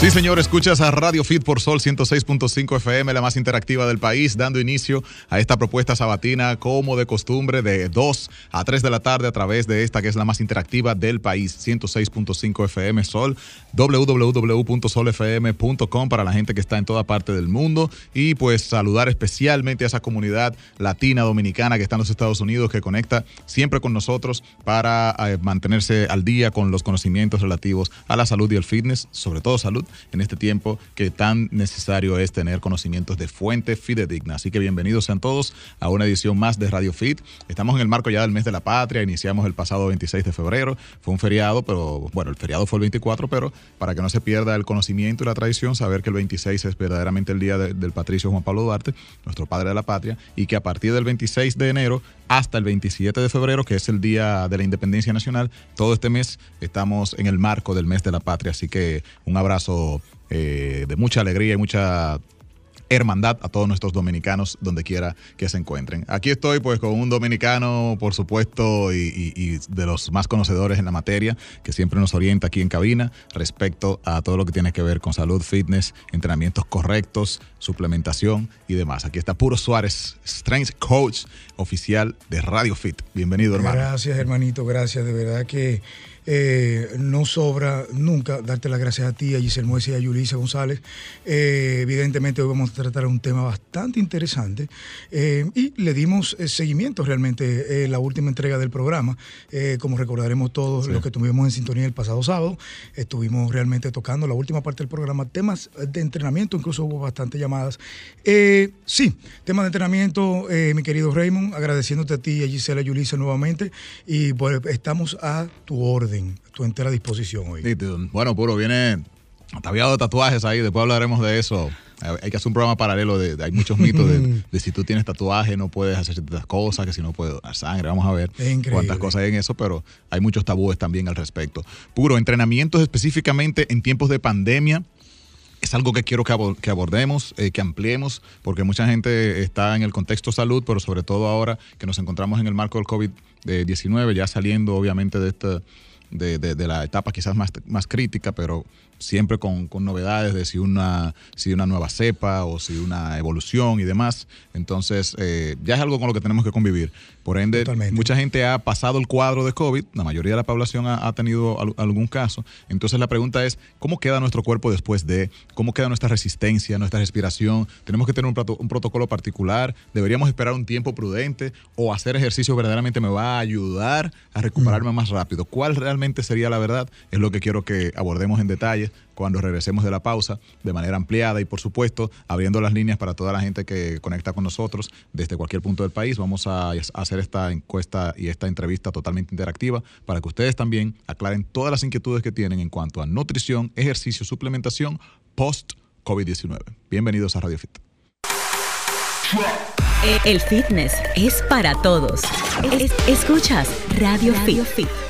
Sí, señor, escuchas a Radio Fit por Sol 106.5 FM, la más interactiva del país, dando inicio a esta propuesta sabatina como de costumbre de 2 a 3 de la tarde a través de esta que es la más interactiva del país, 106.5 FM Sol, www.solfm.com para la gente que está en toda parte del mundo y pues saludar especialmente a esa comunidad latina dominicana que está en los Estados Unidos que conecta siempre con nosotros para eh, mantenerse al día con los conocimientos relativos a la salud y el fitness, sobre todo salud en este tiempo que tan necesario es tener conocimientos de fuente fidedigna. Así que bienvenidos sean todos a una edición más de Radio Fit. Estamos en el marco ya del mes de la patria, iniciamos el pasado 26 de febrero, fue un feriado, pero bueno, el feriado fue el 24, pero para que no se pierda el conocimiento y la tradición, saber que el 26 es verdaderamente el día del patricio Juan Pablo Duarte, nuestro padre de la patria, y que a partir del 26 de enero hasta el 27 de febrero, que es el Día de la Independencia Nacional. Todo este mes estamos en el marco del mes de la patria, así que un abrazo eh, de mucha alegría y mucha hermandad a todos nuestros dominicanos donde quiera que se encuentren. Aquí estoy pues con un dominicano, por supuesto, y, de los más conocedores en la materia, que siempre nos orienta aquí en cabina respecto a todo lo que tiene que ver con salud, fitness, entrenamientos correctos, suplementación y demás. Aquí está Puro Suárez, Strength Coach oficial de Radio Fit. Bienvenido, hermano. Gracias, hermanito, gracias. De verdad que eh, no sobra nunca darte las gracias a ti, a Giselle Moese y a Yulisa González. Eh, evidentemente hoy vamos a tratar un tema bastante interesante eh, y le dimos seguimiento realmente la última entrega del programa. como recordaremos todos los que tuvimos en sintonía el pasado sábado, estuvimos realmente tocando la última parte del programa, temas de entrenamiento, incluso hubo bastantes llamadas. sí, temas de entrenamiento, mi querido Raymond, agradeciéndote a ti a Gisela y Yulisa nuevamente y pues estamos a tu orden tu entera disposición hoy. Bueno, puro, viene ataviado de tatuajes ahí, después hablaremos de eso. Hay que hacer un programa paralelo de, hay muchos mitos de, si tú tienes tatuaje no puedes hacer ciertas cosas, que si no puedes dar sangre, vamos a ver cuántas cosas hay en eso, pero hay muchos tabúes también al respecto. Puro, entrenamientos específicamente en tiempos de pandemia, es algo que quiero que abordemos, eh, que ampliemos, porque mucha gente está en el contexto salud, pero sobre todo ahora que nos encontramos en el marco del COVID-19, ya saliendo obviamente de esta de, de, la etapa quizás más, más crítica, pero siempre con, novedades de si una, si una nueva cepa o si una evolución y demás. Entonces, eh, ya es algo con lo que tenemos que convivir. Por ende, mucha gente ha pasado el cuadro de COVID, la mayoría de la población ha, tenido algún caso. Entonces, la pregunta es, ¿cómo queda nuestro cuerpo después de? ¿Cómo queda nuestra resistencia, nuestra respiración? ¿Tenemos que tener un, un protocolo particular? ¿Deberíamos esperar un tiempo prudente? ¿O hacer ejercicio verdaderamente me va a ayudar a recuperarme mm. más rápido? ¿Cuál realmente sería la verdad? Es lo que quiero que abordemos en detalle cuando regresemos de la pausa de manera ampliada y por supuesto abriendo las líneas para toda la gente que conecta con nosotros desde cualquier punto del país. Vamos a hacer esta encuesta y esta entrevista totalmente interactiva para que ustedes también aclaren todas las inquietudes que tienen en cuanto a nutrición, ejercicio, suplementación post COVID-19. Bienvenidos a Radio Fit. El fitness es para todos. escuchas Radio, Fit.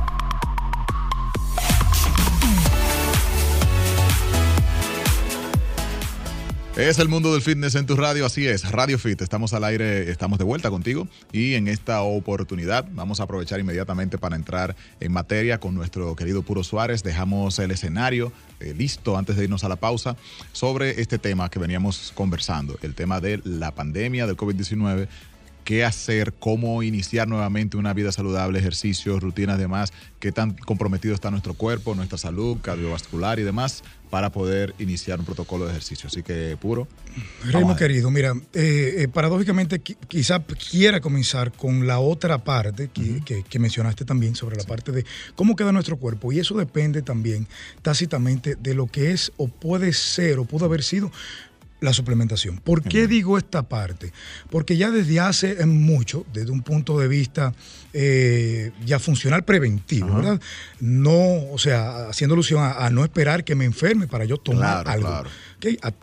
Es el mundo del fitness en tu radio, así es, Radio Fit. Estamos al aire, estamos de vuelta contigo y en esta oportunidad vamos a aprovechar inmediatamente para entrar en materia con nuestro querido Puro Suárez. Dejamos el escenario eh, listo antes de irnos a la pausa sobre este tema que veníamos conversando, el tema de la pandemia del COVID-19 qué hacer, cómo iniciar nuevamente una vida saludable, ejercicios, rutinas, demás, qué tan comprometido está nuestro cuerpo, nuestra salud cardiovascular y demás para poder iniciar un protocolo de ejercicio. Así que puro. Remo querido, mira, eh, eh, paradójicamente quizá quiera comenzar con la otra parte que, que, mencionaste también sobre la parte de cómo queda nuestro cuerpo y eso depende también tácitamente de lo que es o puede ser o pudo haber sido la suplementación. ¿Por qué digo esta parte? Porque ya desde hace mucho, desde un punto de vista eh, ya funcional preventivo, ¿verdad? No, o sea, haciendo alusión a, no esperar que me enferme para yo tomar algo.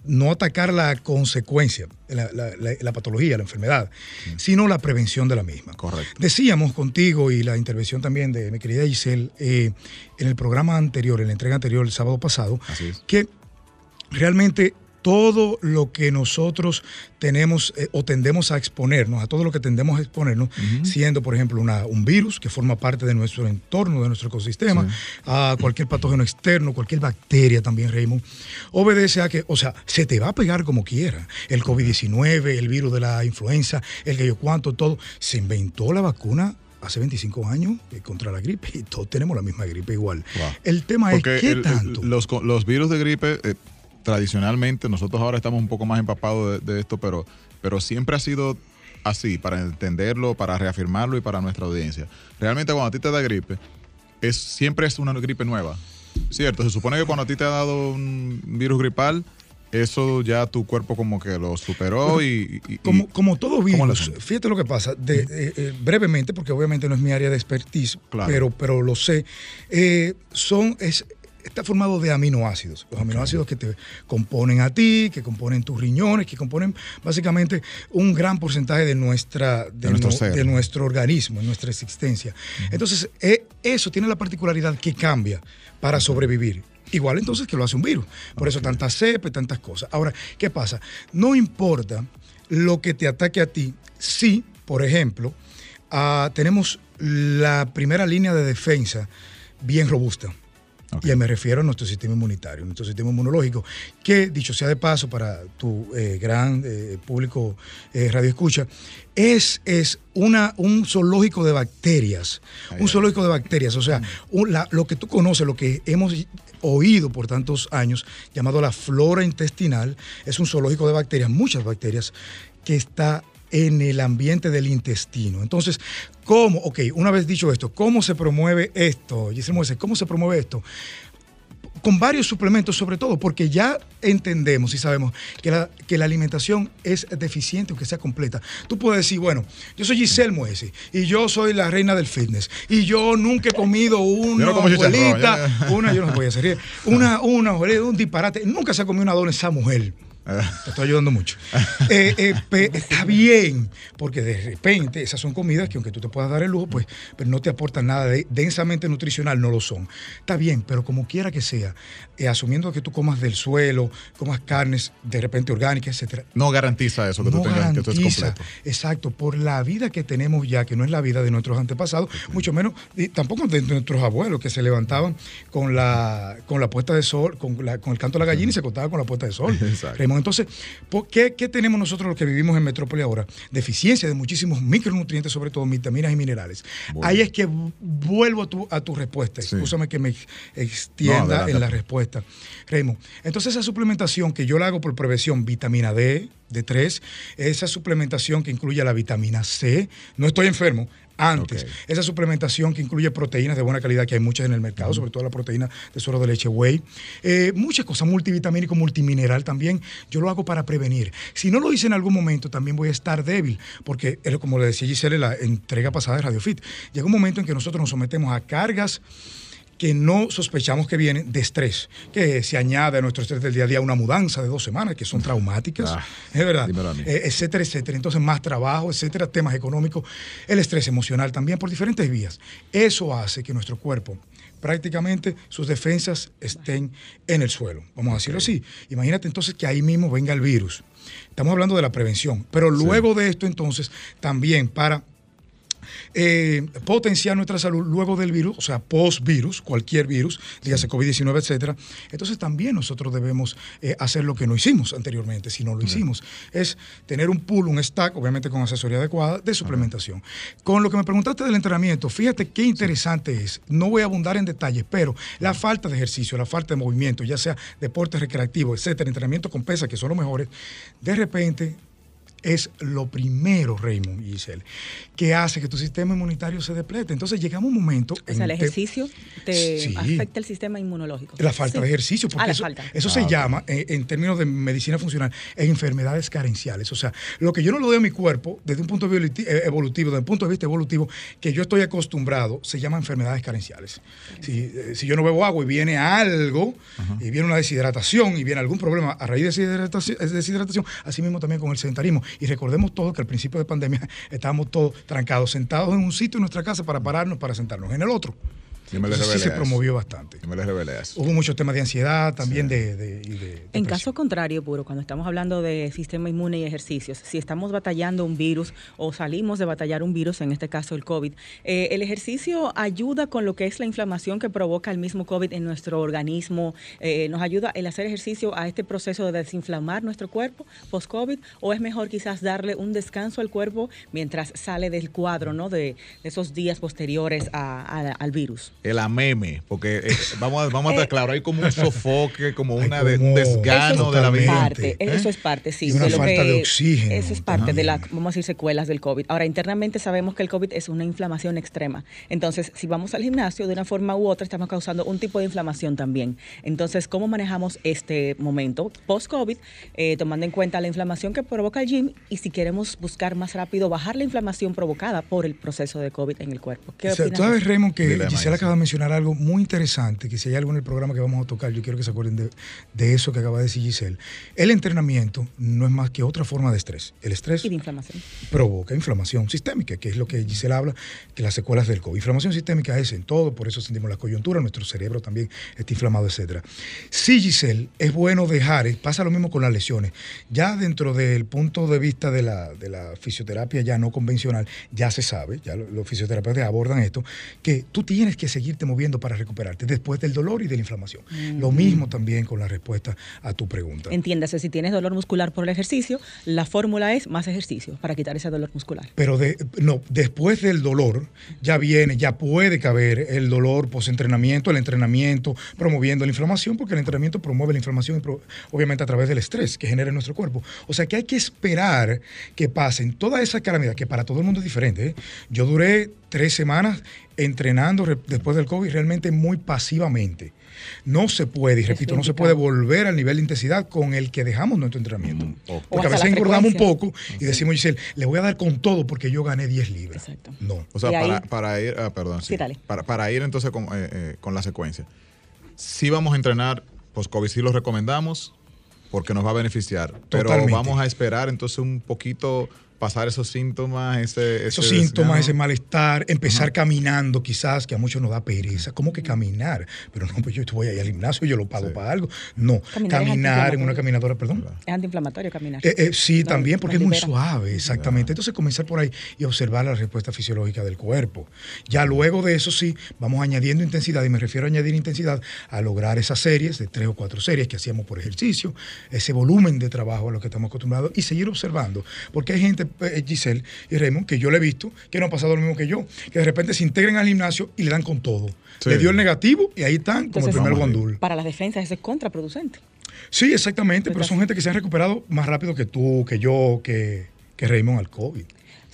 no atacar la consecuencia, la, patología, la enfermedad, sino la prevención de la misma. Correcto. Decíamos contigo y la intervención también de mi querida Giselle eh, en el programa anterior, en la entrega anterior, el sábado pasado, que realmente todo lo que nosotros tenemos eh, o tendemos a exponernos, a todo lo que tendemos a exponernos, siendo, por ejemplo, una, un virus que forma parte de nuestro entorno, de nuestro ecosistema, a cualquier patógeno externo, cualquier bacteria también, Raymond, obedece a que, o sea, se te va a pegar como quiera. El COVID-19, el virus de la influenza, el que yo cuánto, todo. Se inventó la vacuna hace 25 años eh, contra la gripe y todos tenemos la misma gripe igual. El tema es, ¿qué tanto? los, los, virus de gripe... Eh, tradicionalmente, nosotros ahora estamos un poco más empapados de, esto, pero, pero siempre ha sido así, para entenderlo, para reafirmarlo y para nuestra audiencia. Realmente cuando a ti te da gripe, es, siempre es una gripe nueva, ¿cierto? Se supone que cuando a ti te ha dado un virus gripal, eso ya tu cuerpo como que lo superó y, como, como todo virus, fíjate lo que pasa, de, eh, eh, brevemente, porque obviamente no es mi área de expertise, pero, pero lo sé, eh, son, es, está formado de aminoácidos. Los aminoácidos que te componen a ti, que componen tus riñones, que componen básicamente un gran porcentaje de, nuestra, de, nuestro, organismo, de nuestra existencia. Entonces, eh, eso tiene la particularidad que cambia para sobrevivir. Igual entonces que lo hace un virus. Por eso tantas cepas, tantas cosas. Ahora, ¿qué pasa? No importa lo que te ataque a ti, si, por ejemplo, ah, tenemos la primera línea de defensa bien robusta. Y me refiero a nuestro sistema inmunitario, nuestro sistema inmunológico, que, dicho sea de paso, para tu eh, gran eh, público eh, radio escucha, es, es una, un zoológico de bacterias. un zoológico de bacterias. O sea, lo que tú conoces, lo que hemos oído por tantos años, llamado la flora intestinal, es un zoológico de bacterias, muchas bacterias, que está en el ambiente del intestino. Entonces, ¿cómo? Ok, una vez dicho esto, ¿cómo se promueve esto? Giselle ¿cómo se promueve esto? Con varios suplementos, sobre todo, porque ya entendemos y sabemos que la, que la alimentación es deficiente, aunque sea completa. Tú puedes decir, bueno, yo soy Giselle Moese y yo soy la reina del fitness y yo nunca he comido una abuelita, una, yo no voy a hacer, una, una, un disparate, nunca se ha comido una dona esa mujer. Te estoy ayudando mucho. Eh, eh, está bien, porque de repente esas son comidas que aunque tú te puedas dar el lujo, pues pero no te aportan nada de, densamente nutricional, no lo son. Está bien, pero como quiera que sea, eh, asumiendo que tú comas del suelo, comas carnes de repente orgánicas, etcétera. No garantiza eso que tú tengas, que tú estés completo. Exacto, por la vida que tenemos ya, que no es la vida de nuestros antepasados, mucho menos, y tampoco de nuestros abuelos que se levantaban con la, con la puesta de sol, con, con el canto de la gallina y se contaban con la puesta de sol. Exacto. Entonces, ¿qué, ¿qué, tenemos nosotros los que vivimos en metrópoli ahora? Deficiencia de muchísimos micronutrientes, sobre todo vitaminas y minerales. Ahí es que vuelvo a tu, a tu respuesta. Escúchame que me extienda en la respuesta. Raymond, entonces esa suplementación que yo la hago por prevención, vitamina D, de 3, esa suplementación que incluye la vitamina C, no estoy enfermo, antes. Esa suplementación que incluye proteínas de buena calidad, que hay muchas en el mercado, sobre todo la proteína de suero de leche whey. Eh, muchas cosas, multivitamínico, multimineral también. Yo lo hago para prevenir. Si no lo hice en algún momento, también voy a estar débil, porque, como le decía Giselle en la entrega pasada de Radio Fit, llega un momento en que nosotros nos sometemos a cargas que no sospechamos que vienen de estrés, que se añade a nuestro estrés del día a día una mudanza de dos semanas, que son traumáticas, ah, es verdad, eh, etcétera, etcétera. Entonces, más trabajo, etcétera, temas económicos, el estrés emocional también por diferentes vías. Eso hace que nuestro cuerpo prácticamente sus defensas estén en el suelo, vamos a decirlo así. Imagínate entonces que ahí mismo venga el virus. Estamos hablando de la prevención, pero luego de esto entonces también para eh, potenciar nuestra salud luego del virus, o sea, post-virus, cualquier virus, dígase COVID-19, etcétera. Entonces también nosotros debemos eh, hacer lo que no hicimos anteriormente, si no lo hicimos, es tener un pool, un stack, obviamente con asesoría adecuada, de suplementación. Con lo que me preguntaste del entrenamiento, fíjate qué interesante es. No voy a abundar en detalles, pero la falta de ejercicio, la falta de movimiento, ya sea deporte recreativo, etcétera, entrenamiento con pesas, que son los mejores, de repente es lo primero, Raymond y Giselle, que hace que tu sistema inmunitario se deplete. Entonces llegamos a un momento... O sea, el ejercicio te, afecta el sistema inmunológico. La falta de ejercicio, porque ah, eso, se ah, llama, eh, en términos de medicina funcional, enfermedades carenciales. O sea, lo que yo no lo doy a mi cuerpo, desde un punto de vista eh, evolutivo, desde un punto de vista evolutivo, que yo estoy acostumbrado, se llama enfermedades carenciales. Eh, si, yo no bebo agua y viene algo, y viene una deshidratación, y viene algún problema a raíz de deshidratación, deshidratación así mismo también con el sedentarismo y recordemos todos que al principio de pandemia estábamos todos trancados, sentados en un sitio en nuestra casa para pararnos, para sentarnos en el otro. Sí se promovió bastante. me revelé eso. Hubo muchos temas de ansiedad también de, En caso contrario, puro, cuando estamos hablando de sistema inmune y ejercicios, si estamos batallando un virus o salimos de batallar un virus, en este caso el COVID, eh, el ejercicio ayuda con lo que es la inflamación que provoca el mismo COVID en nuestro organismo, eh, nos ayuda el hacer ejercicio a este proceso de desinflamar nuestro cuerpo post-COVID o es mejor quizás darle un descanso al cuerpo mientras sale del cuadro, ¿no? De, esos días posteriores al virus el ameme, porque eh, vamos, a, vamos a estar eh, claro, hay como un sofoque, como una un desgano de la vida. ¿eh? Eso es parte, sí. una falta de oxígeno. Eso es parte de las, vamos a decir, secuelas del COVID. Ahora, internamente sabemos que el COVID es una inflamación extrema. Entonces, si vamos al gimnasio, de una forma u otra, estamos causando un tipo de inflamación también. Entonces, ¿cómo manejamos este momento post-COVID, tomando en cuenta la inflamación que provoca el gym y si queremos buscar más rápido bajar la inflamación provocada por el proceso de COVID en el cuerpo? ¿Qué opinas? Tú Raymond, que Gisela acaba de mencionar algo muy interesante, que si hay algo en el programa que vamos a tocar, yo quiero que se acuerden de, eso que acaba de decir Giselle. El entrenamiento no es más que otra forma de estrés. El estrés y de inflamación. provoca inflamación sistémica, que es lo que Giselle habla, que las secuelas del COVID. Inflamación sistémica es en todo, por eso sentimos la coyuntura, nuestro cerebro también está inflamado, etc. Sí, Giselle, es bueno dejar, eh, pasa lo mismo con las lesiones. Ya dentro del punto de vista de la, de la fisioterapia ya no convencional, ya se sabe, ya los fisioterapeutas abordan esto, que tú tienes que seguir seguirte moviendo para recuperarte después del dolor y de la inflamación. Lo mismo también con la respuesta a tu pregunta. Entiéndase, si tienes dolor muscular por el ejercicio, la fórmula es más ejercicio para quitar ese dolor muscular. Pero de, no, después del dolor ya viene, ya puede caber el dolor post-entrenamiento, el entrenamiento promoviendo la inflamación, porque el entrenamiento promueve la inflamación obviamente a través del estrés que genera en nuestro cuerpo. O sea que hay que esperar que pasen toda esa calamidad, que para todo el mundo es diferente. ¿eh? Yo duré tres semanas entrenando después del COVID realmente muy pasivamente. No se puede, y repito, no se puede volver al nivel de intensidad con el que dejamos nuestro entrenamiento. Mm, porque a veces engordamos un poco y decimos, Giselle, le voy a dar con todo porque yo gané 10 libras. Exacto. No. O sea, para, ir, ah, perdón, sí, Para, ir entonces con, eh, eh, con la secuencia. Si vamos a entrenar post-COVID, sí lo recomendamos porque nos va a beneficiar. Pero vamos a esperar entonces un poquito pasar esos síntomas, ese, esos síntomas, ese malestar, empezar caminando quizás, que a muchos nos da pereza. ¿Cómo que caminar? Pero no, pues yo voy ahí al gimnasio, yo lo pago para algo. No, caminar, en una caminadora, perdón. Es antiinflamatorio caminar. Eh, eh, sí, también, porque es muy suave, exactamente. Entonces comenzar por ahí y observar la respuesta fisiológica del cuerpo. Ya luego de eso sí, vamos añadiendo intensidad, y me refiero a añadir intensidad a lograr esas series de tres o cuatro series que hacíamos por ejercicio, ese volumen de trabajo a lo que estamos acostumbrados y seguir observando. Porque hay gente Giselle y Raymond, que yo le he visto, que no ha pasado lo mismo que yo, que de repente se integran al gimnasio y le dan con todo. Le dio el negativo y ahí están como el primer guandul. Para las defensas eso es contraproducente. Sí, exactamente, pero son gente que se han recuperado más rápido que tú, que yo, que, que Raymond al COVID.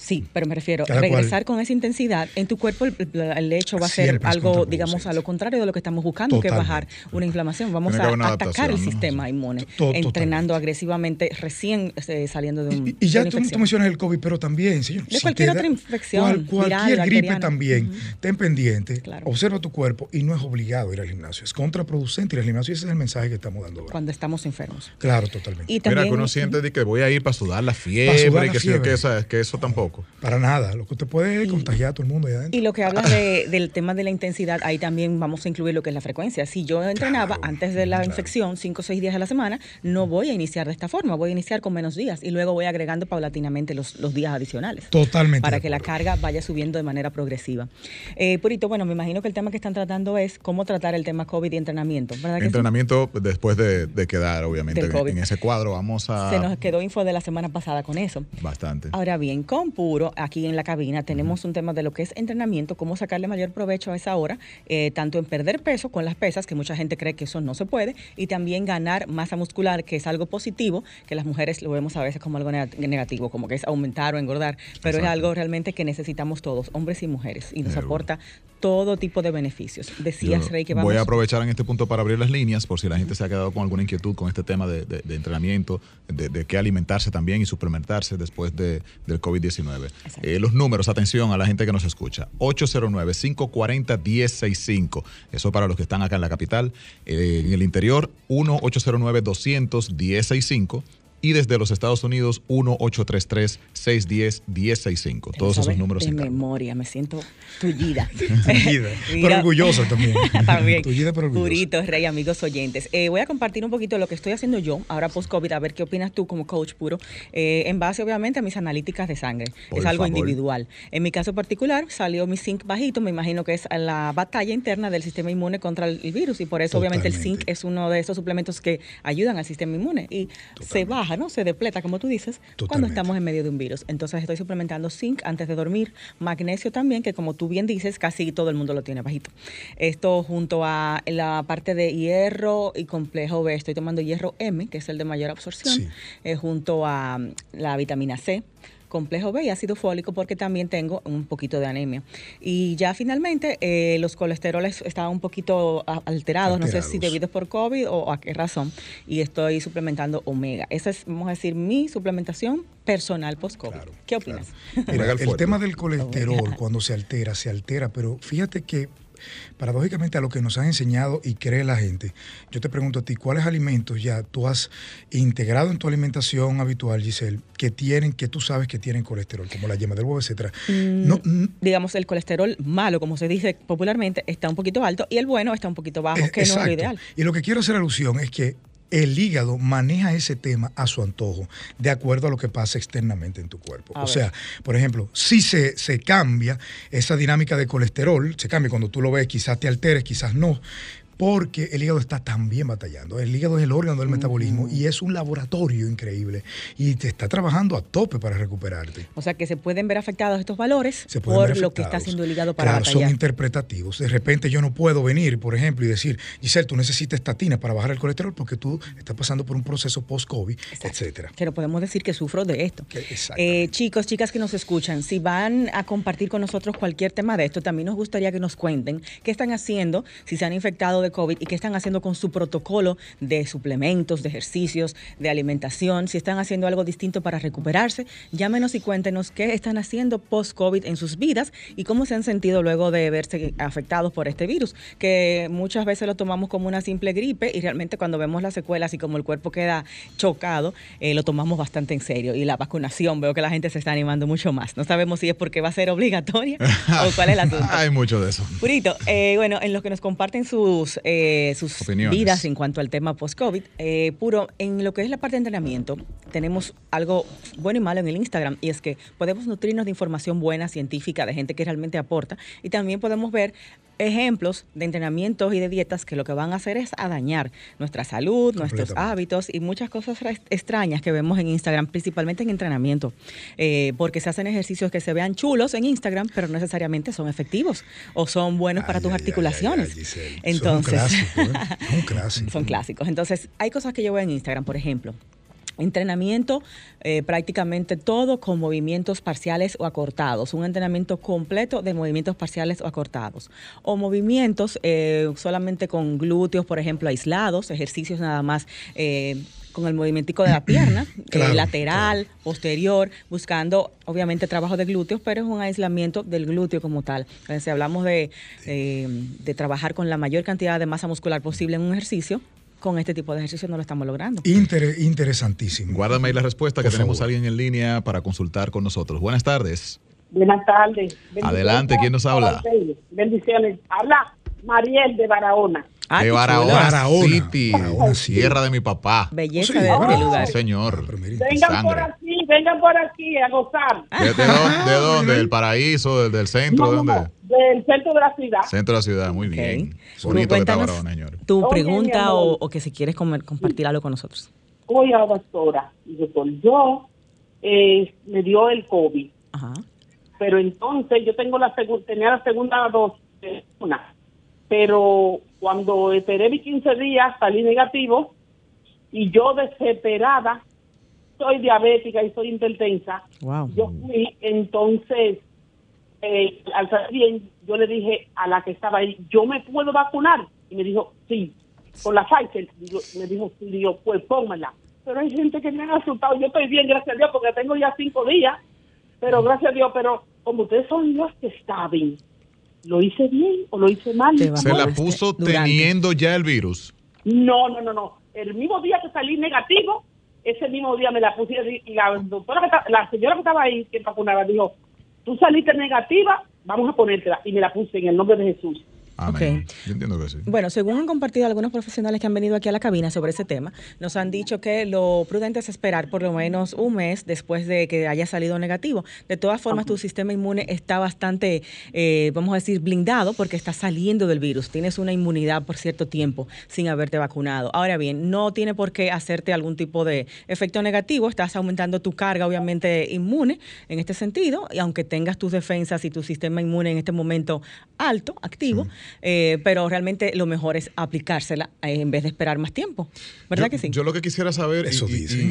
Sí, pero me refiero, a regresar con esa intensidad, en tu cuerpo el, hecho va a ser algo, digamos, a lo contrario de lo que estamos buscando, que es bajar una inflamación. Vamos a atacar el sistema inmune, entrenando agresivamente recién eh, saliendo de un Y, ya tú, mencionas el COVID, pero también, señor. De cualquier otra infección. cualquier gripe también, ten pendiente, observa tu cuerpo y no es obligado ir al gimnasio. Es contraproducente ir al gimnasio y ese es el mensaje que estamos dando ahora. Cuando estamos enfermos. Claro, totalmente. Y también, Mira, que uno siente de que voy a ir para sudar la fiebre, y que, que eso tampoco. Para nada. Lo que usted puede contagiar a todo el mundo adentro. Y lo que hablas del tema de la intensidad, ahí también vamos a incluir lo que es la frecuencia. Si yo entrenaba antes de la infección cinco o seis días a la semana, no voy a iniciar de esta forma. Voy a iniciar con menos días y luego voy agregando paulatinamente los, los días adicionales. Totalmente. Para que la carga vaya subiendo de manera progresiva. Eh, Purito, bueno, me imagino que el tema que están tratando es cómo tratar el tema COVID y entrenamiento. entrenamiento después de, quedar, obviamente, en, ese cuadro. Vamos a. Se nos quedó info de la semana pasada con eso. Bastante. Ahora bien, con aquí en la cabina. Tenemos un tema de lo que es entrenamiento, cómo sacarle mayor provecho a esa hora, eh, tanto en perder peso con las pesas, que mucha gente cree que eso no se puede, y también ganar masa muscular, que es algo positivo, que las mujeres lo vemos a veces como algo negativo, como que es aumentar o engordar, pero es algo realmente que necesitamos todos, hombres y mujeres, y nos aporta todo tipo de beneficios. Decías, Rey, que vamos... Voy a aprovechar en este punto para abrir las líneas, por si la gente se ha quedado con alguna inquietud con este tema de, entrenamiento, de, qué alimentarse también y suplementarse después del COVID-19. Eh, los números, atención a la gente que nos escucha. 809-540-1065. Eso para los que están acá en la capital. Eh, en el interior, 1-809-200-1065 y desde los Estados Unidos 1-833-610-1065. Todos esos números. De memoria, me siento tullida. tullida. pero orgullosa también. también. Tullida, pero orgullosa. Puritos, Rey, amigos oyentes. Eh, voy a compartir un poquito lo que estoy haciendo yo ahora post-COVID, a ver qué opinas tú como coach puro, eh, en base obviamente a mis analíticas de sangre. es algo individual. En mi caso particular salió mi zinc bajito, me imagino que es la batalla interna del sistema inmune contra el virus y por eso obviamente el zinc es uno de esos suplementos que ayudan al sistema inmune y se baja, ¿no? Se depleta, como tú dices, cuando estamos en medio de un virus. Entonces estoy suplementando zinc antes de dormir, magnesio también, que como tú bien dices, casi todo el mundo lo tiene bajito. Esto junto a la parte de hierro y complejo B, estoy tomando hierro M, que es el de mayor absorción, eh, junto a la vitamina C complejo B y ácido fólico porque también tengo un poquito de anemia. Y ya finalmente eh, los colesteroles estaban un poquito alterados, no sé si debido por COVID o a qué razón, y estoy suplementando omega. Esa es, vamos a decir, mi suplementación personal post-COVID. ¿Qué opinas? el tema del colesterol cuando se altera, se altera, pero fíjate que paradójicamente a lo que nos han enseñado y cree la gente, yo te pregunto a ti, ¿cuáles alimentos ya tú has integrado en tu alimentación habitual, Giselle, que tienen, que tú sabes que tienen colesterol, como la yema del huevo, etcétera? Mm, digamos, el colesterol malo, como se dice popularmente, está un poquito alto y el bueno está un poquito bajo, que no es lo ideal. Y lo que quiero hacer alusión es que el hígado maneja ese tema a su antojo, de acuerdo a lo que pasa externamente en tu cuerpo. o sea, por ejemplo, si se, se cambia esa dinámica de colesterol, se cambia. Cuando tú lo ves, quizás te alteres, quizás no, porque el hígado está también batallando. El hígado es el órgano del metabolismo y es un laboratorio increíble y te está trabajando a tope para recuperarte. O sea que se pueden ver afectados estos valores por lo que está haciendo el hígado para claro, son interpretativos. De repente yo no puedo venir, por ejemplo, y decir, Giselle, tú necesitas estatina para bajar el colesterol porque tú estás pasando por un proceso post-COVID, etcétera. Pero podemos decir que sufro de esto. Eh, chicos, chicas que nos escuchan, si van a compartir con nosotros cualquier tema de esto, también nos gustaría que nos cuenten qué están haciendo, si se han infectado de COVID y qué están haciendo con su protocolo de suplementos, de ejercicios, de alimentación, si están haciendo algo distinto para recuperarse. Llámenos y cuéntenos qué están haciendo post-COVID en sus vidas y cómo se han sentido luego de verse afectados por este virus, que muchas veces lo tomamos como una simple gripe y realmente cuando vemos las secuelas y como el cuerpo queda chocado, eh, lo tomamos bastante en serio. Y la vacunación, veo que la gente se está animando mucho más. No sabemos si es porque va a ser obligatoria o cuál es el asunto. Hay mucho de eso. Purito, eh, bueno, en los que nos comparten sus... Eh, sus vidas en cuanto al tema post-COVID. Eh, puro, en lo que es la parte de entrenamiento, tenemos algo bueno y malo en el Instagram y es que podemos nutrirnos de información buena, científica, de gente que realmente aporta y también podemos ver ejemplos de entrenamientos y de dietas que lo que van a hacer es a dañar nuestra salud, nuestros hábitos y muchas cosas extrañas que vemos en Instagram, principalmente en entrenamiento, eh, porque se hacen ejercicios que se vean chulos en Instagram, pero no necesariamente son efectivos o son buenos para tus articulaciones. Entonces, son, son clásicos. Entonces, hay cosas que yo veo en Instagram, por ejemplo, Entrenamiento eh, prácticamente todo con movimientos parciales o acortados, un entrenamiento completo de movimientos parciales o acortados, o movimientos eh, solamente con glúteos, por ejemplo, aislados, ejercicios nada más eh, con el movimiento de la pierna, lateral, posterior, buscando obviamente trabajo de glúteos, pero es un aislamiento del glúteo como tal. Entonces, si hablamos de, de trabajar con la mayor cantidad de masa muscular posible en un ejercicio, con este tipo de ejercicio no lo estamos logrando. interesantísimo. Guárdame ahí la respuesta que tenemos a alguien en línea para consultar con nosotros. Buenas tardes. Buenas tardes. Adelante, ¿quién nos habla? Bendiciones. Habla Mariel de Barahona. Ah, de Barahona, City, tierra de mi papá. Belleza de este lugar. señor. Vengan por aquí, vengan por aquí a gozar. ¿De, dónde? ¿Del paraíso? ¿Del, centro? ¿De dónde? del centro de la ciudad. Centro de la ciudad, muy bien. Bonito que está Barahona, señor. Tu pregunta o, que si quieres compartir algo con nosotros. Oye, doctora, doctor, yo eh, me dio el COVID. Ajá. Pero entonces yo tengo la tenía la segunda dosis, una pero cuando esperé mis 15 días salí negativo y yo desesperada, soy diabética y soy hipertensa, yo fui entonces, eh, al salir bien, yo le dije a la que estaba ahí, ¿yo me puedo vacunar? Y me dijo, sí, con la Pfizer. me dijo, sí, digo, pues póngala. Pero hay gente que me ha asustado, yo estoy bien, gracias a Dios, porque tengo ya cinco días, pero gracias a Dios, pero como ustedes son los que saben, ¿Lo hice bien o lo hice mal? ¿Se la puso teniendo ya el virus? No, no, no, no. El mismo día que salí negativo, ese mismo día me la puse y la doctora, la señora que estaba ahí, que vacunaba, dijo, tú saliste negativa, vamos a ponértela. Y me la puse en el nombre de Jesús. Okay. Yo entiendo que sí. Bueno, según han compartido algunos profesionales que han venido aquí a la cabina sobre ese tema, nos han dicho que lo prudente es esperar por lo menos un mes después de que haya salido negativo. De todas formas, tu sistema inmune está bastante, eh, vamos a decir, blindado porque está saliendo del virus. Tienes una inmunidad por cierto tiempo sin haberte vacunado. Ahora bien, no tiene por qué hacerte algún tipo de efecto negativo. Estás aumentando tu carga, obviamente, inmune en este sentido, y aunque tengas tus defensas y tu sistema inmune en este momento alto, activo. Eh, pero realmente lo mejor es aplicársela eh, en vez de esperar más tiempo. ¿Verdad que sí? Yo lo que quisiera saber,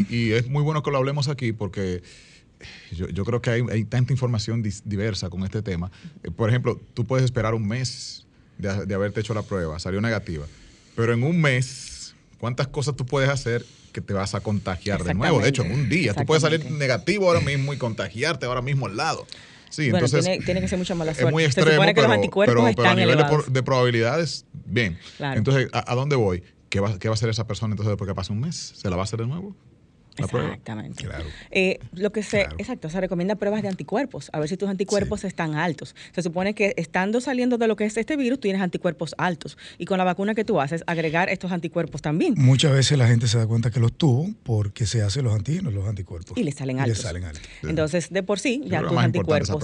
y, es muy bueno que lo hablemos aquí porque yo, creo que hay, tanta información diversa con este tema. Eh, por ejemplo, tú puedes esperar un mes de, de haberte hecho la prueba, salió negativa, pero en un mes, ¿cuántas cosas tú puedes hacer que te vas a contagiar de nuevo? De hecho, en un día, tú puedes salir negativo ahora mismo y contagiarte ahora mismo al lado. Sí, bueno, entonces. Tiene, que ser mucha mala suerte. Es muy extremo. Se supone que pero, los anticuerpos pero, a nivel de, probabilidades, bien. Entonces, ¿a, dónde voy? ¿Qué va, ¿Qué va a hacer esa persona entonces después que pase un mes? ¿Se la va a hacer de nuevo? Exactamente. Claro. Eh, lo que se, exacto, se recomienda pruebas de anticuerpos, a ver si tus anticuerpos están altos. Se supone que estando saliendo de lo que es este virus, tienes anticuerpos altos. Y con la vacuna que tú haces, agregar estos anticuerpos también. Muchas veces la gente se da cuenta que los tuvo porque se hacen los antígenos, los anticuerpos. Y le salen altos. salen altos. Entonces, de por sí, ya tus anticuerpos.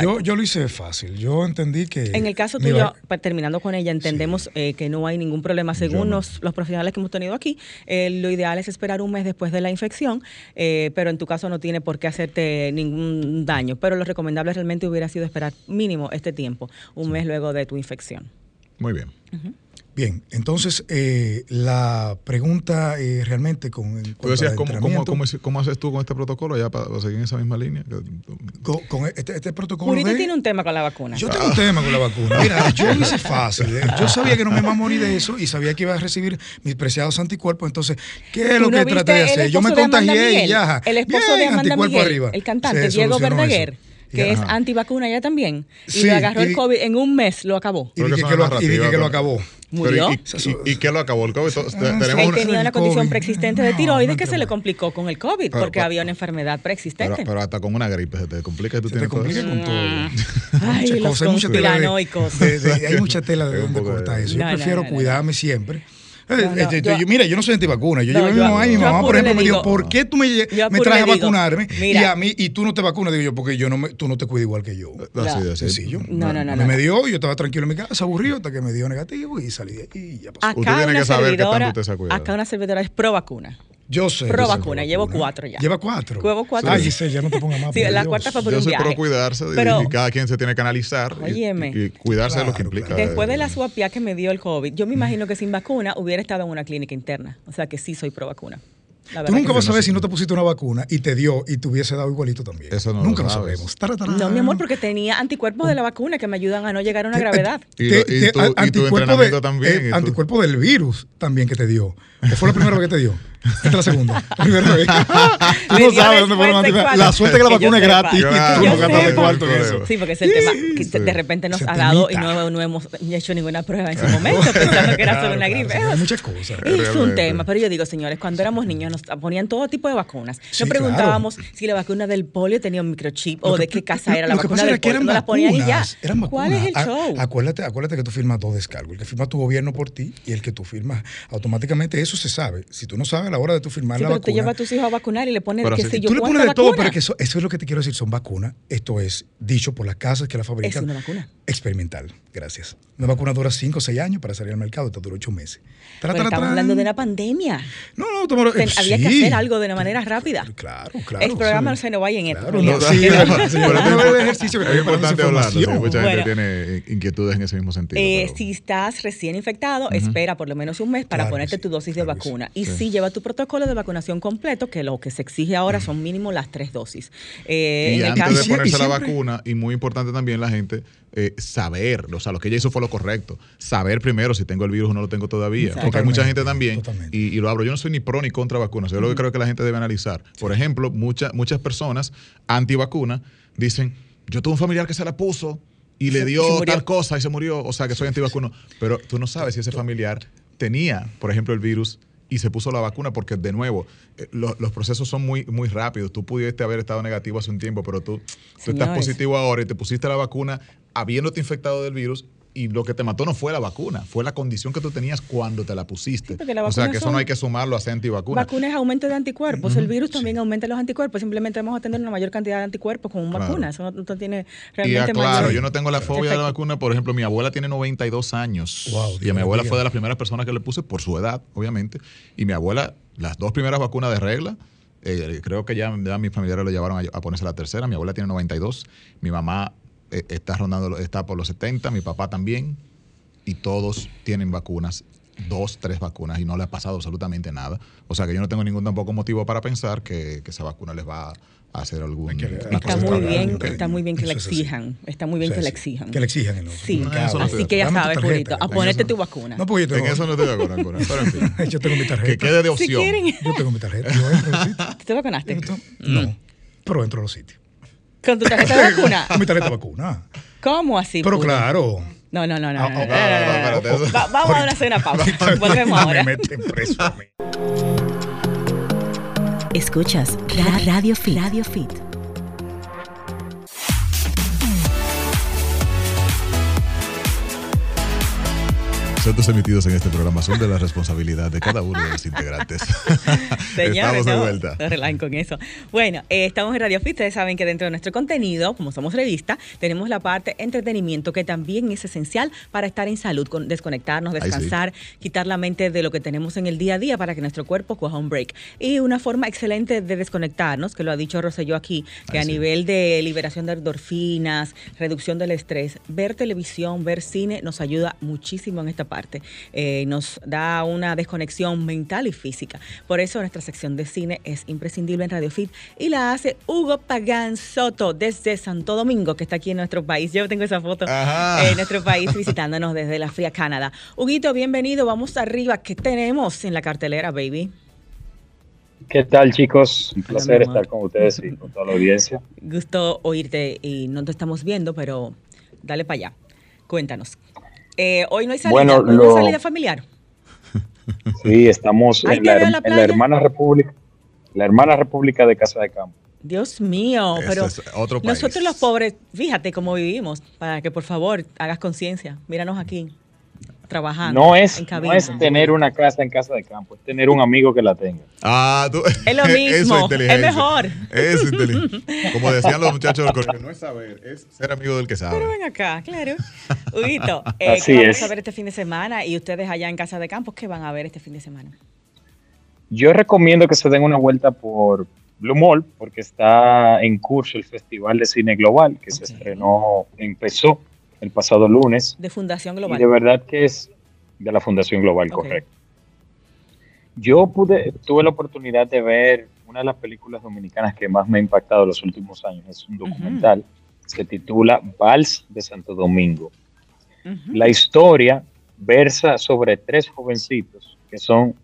yo, yo lo hice fácil. Yo entendí que. En el caso tuyo, terminando con ella, entendemos eh, que no hay ningún problema. Según los, profesionales que hemos tenido aquí, eh, lo ideal es esperar un mes después de la infección, eh, pero en tu caso no tiene por qué hacerte ningún daño. Pero lo recomendable realmente hubiera sido esperar mínimo este tiempo, un mes luego de tu infección. Muy bien. Bien, entonces eh, la pregunta eh, realmente con... Tú decías, ¿cómo, cómo, haces tú con este protocolo ya para, seguir en esa misma línea? Con, este, este, protocolo... Tiene un tema con la vacuna. Yo tengo un tema con la vacuna. Mira, yo lo hice fácil. ¿eh? Yo sabía que no me iba a morir de eso y sabía que iba a recibir mis preciados anticuerpos. Entonces, ¿qué es lo que traté de hacer? Yo me contagié y ya. El esposo de Amanda Miguel, el cantante Diego Verdaguer que es antivacuna ya también, y le agarró el COVID en un mes, lo acabó. Y dije que, lo, que lo acabó. ¿Murió? y, qué lo acabó el COVID? Él tenía una condición preexistente de tiroides que se le complicó con el COVID porque había una enfermedad preexistente. Pero, hasta con una gripe se te complica y tú se te complica con todo. Ay, los conspiranoicos. Hay mucha tela de donde cortar eso. Yo prefiero cuidarme siempre mira, yo no soy antivacuna. Yo llevo a mi mamá y mi mamá, por ejemplo, me dijo, ¿por qué tú me, me traes a vacunarme y a mí y tú no te vacunas? Digo yo, porque yo no me, tú no te cuidas igual que yo. Así de sencillo. No, no, no. Me, dio, yo estaba tranquilo en mi casa, aburrido, hasta que me dio negativo y salí de ahí y ya pasó. Acá Usted tiene que saber qué tanto usted se ha Acá una servidora es pro vacuna. Yo sé. Pro vacuna, llevo cuatro ya. ¿Lleva cuatro? Llevo cuatro. Ay, Giselle, ya no te pongas más. Sí, la cuarta fue por Yo soy pro cuidarse y cada quien se tiene que analizar y, cuidarse de lo que implica. Después de la suapia que me dio el COVID, yo me imagino que sin vacuna hubiera estado en una clínica interna. O sea que sí soy pro vacuna. Tú nunca vas a saber si no te pusiste una vacuna y te dio y te hubiese dado igualito también. Eso no nunca lo, sabemos. No, mi amor, porque tenía anticuerpos de la vacuna que me ayudan a no llegar a una gravedad. Y, anticuerpos también. anticuerpo del virus también que te dio. ¿Qué fue lo primero que te dio? Esta es la segunda. La primera vez. Tú no sabes dónde fueron. La suerte que la vacuna es gratis y tú no gastas de cuarto en eso. Sí, porque es el tema que de repente nos ha dado y no, no hemos hecho ninguna prueba en ese momento pensando que era solo una gripe. Muchas cosas. Es un tema, pero yo digo, señores, cuando éramos niños nos ponían todo tipo de vacunas. Nos preguntábamos si la vacuna del polio tenía un microchip o de qué casa era la vacuna del polio. No la ponían y ya. ¿Cuál es el show? Acuérdate, acuérdate que tú firmas dos descargos. El que firma tu gobierno por ti y el que tú firmas automáticamente. Eso se sabe. Si tú no sabes a la hora de tu firmar la pero vacuna. te lleva a tus hijos a vacunar y le pones que si yo Tú le pones de todo, pero que eso, eso, es lo que te quiero decir, son vacunas. Esto es dicho por las casas que la fabrican. Es una vacuna. Experimental, gracias. Una vacuna dura 5 o 6 años para salir al mercado, te dura 8 meses. estamos hablando de una pandemia. No, no, tomar, eh, Había que hacer algo de una manera rápida. Claro, claro. El programa no se nos vaya en esto. Claro, no, sí, pero el ejercicio que es importante hablar. Mucha gente tiene inquietudes en ese mismo sentido. Eh, si estás recién infectado, espera por lo menos un mes para ponerte tu dosis de vacuna. Y si lleva tu protocolo de vacunación completo, que lo que se exige ahora son mínimo las tres dosis. Eh, y antes de ponerse la vacuna, y muy importante también la gente, eh, saber, o sea, lo que ella hizo fue lo correcto. Saber primero si tengo el virus o no lo tengo todavía. Porque hay mucha gente también, y, lo hablo, yo no soy ni pro ni contra vacunas, yo lo que creo que la gente debe analizar. Por ejemplo, muchas muchas personas anti-vacuna dicen, yo tuve un familiar que se la puso y le dio tal cosa y se murió, o sea, que soy antivacuno. Pero tú no sabes si ese familiar tenía, por ejemplo, el virus y se puso la vacuna porque, de nuevo, eh, los procesos son muy, muy rápidos. Tú pudiste haber estado negativo hace un tiempo, pero tú, tú estás positivo ahora y te pusiste la vacuna habiéndote infectado del virus y lo que te mató no fue la vacuna, fue la condición que tú tenías cuando te la pusiste. o sea, que eso no hay que sumarlo a ser antivacuna. Vacuna es aumento de anticuerpos. el virus también aumenta los anticuerpos. Simplemente vamos a tener una mayor cantidad de anticuerpos con una vacuna. Eso no, tiene realmente. Y claro, yo no tengo la fobia de la vacuna. Por ejemplo, mi abuela tiene 92 años. y a mi abuela fue de las primeras personas que le puse por su edad, obviamente. Y mi abuela, las dos primeras vacunas de regla. Eh, creo que ya, ya, mis familiares lo llevaron a, a ponerse la tercera. Mi abuela tiene 92. Mi mamá está rondando, está por los 70, mi papá también, y todos tienen vacunas, dos, tres vacunas, y no le ha pasado absolutamente nada. O sea que yo no tengo ningún tampoco motivo para pensar que, esa vacuna les va a hacer algún está muy bien está muy bien que la exijan está muy bien que la exijan. Que le exijan el sí así que ya sabes Purito a ponerte tu vacuna. No pues yo tengo, en eso no estoy de acuerdo pero en fin. Yo tengo mi tarjeta. Que quede de opción. yo tengo mi tarjeta yo entro los sitios ¿te vacunaste? no. pero entro a los sitios ¿Con tu tarjeta de vacuna? Con mi tarjeta de vacuna. ¿Cómo así? Pero claro. No, no, no, no. Vamos a hacer una pausa. Volvemos ahora. Me meten preso a mí. Escuchas Radio Fit. Radio Fit. Los emitidos en este programa son de la responsabilidad de cada uno de los integrantes. estamos de vuelta. No con eso. Bueno, eh, estamos en Radio Fit. Ustedes saben que dentro de nuestro contenido, como somos revista, tenemos la parte entretenimiento que también es esencial para estar en salud, con desconectarnos, descansar, quitar la mente de lo que tenemos en el día a día para que nuestro cuerpo coja un break. Y una forma excelente de desconectarnos, que lo ha dicho Roselló aquí, que a nivel de liberación de endorfinas, reducción del estrés, ver televisión, ver cine nos ayuda muchísimo en esta parte. Eh, nos da una desconexión mental y física. Por eso nuestra sección de cine es imprescindible en Radio Fit y la hace Hugo Pagán Soto desde Santo Domingo, que está aquí en nuestro país. Yo tengo esa foto en nuestro país visitándonos desde la fría Canadá. Huguito, bienvenido. Vamos arriba. ¿Qué tenemos en la cartelera, baby? ¿Qué tal, chicos? Un placer estar con ustedes y con toda la audiencia. Gusto oírte y no te estamos viendo, pero dale para allá. Cuéntanos, eh, hoy no hay salida, bueno, salida familiar. Sí, estamos en la, hermana república, la hermana república de Casa de Campo. Dios mío, pero nosotros los pobres, fíjate cómo vivimos, para que por favor hagas conciencia, míranos aquí trabajando. No es, no es tener una casa en casa de campo, es tener un amigo que la tenga. Ah, es lo mismo, es, mejor. Es inteligente. Como decían los muchachos del colegio, no es saber, es ser amigo del que sabe. Pero ven acá, claro. Huguito, eh, ¿qué vamos a ver este fin de semana? Y ustedes allá en casa de campo, ¿qué van a ver este fin de semana? Yo recomiendo que se den una vuelta por Blue Mall, porque está en curso el Festival de Cine Global, que se estrenó, empezó el pasado lunes. De Fundación Global. Y de verdad que es de la Fundación Global, correcto. Yo pude, tuve la oportunidad de ver una de las películas dominicanas que más me ha impactado en los últimos años. Es un documental. Se titula Vals de Santo Domingo. La historia versa sobre tres jovencitos que son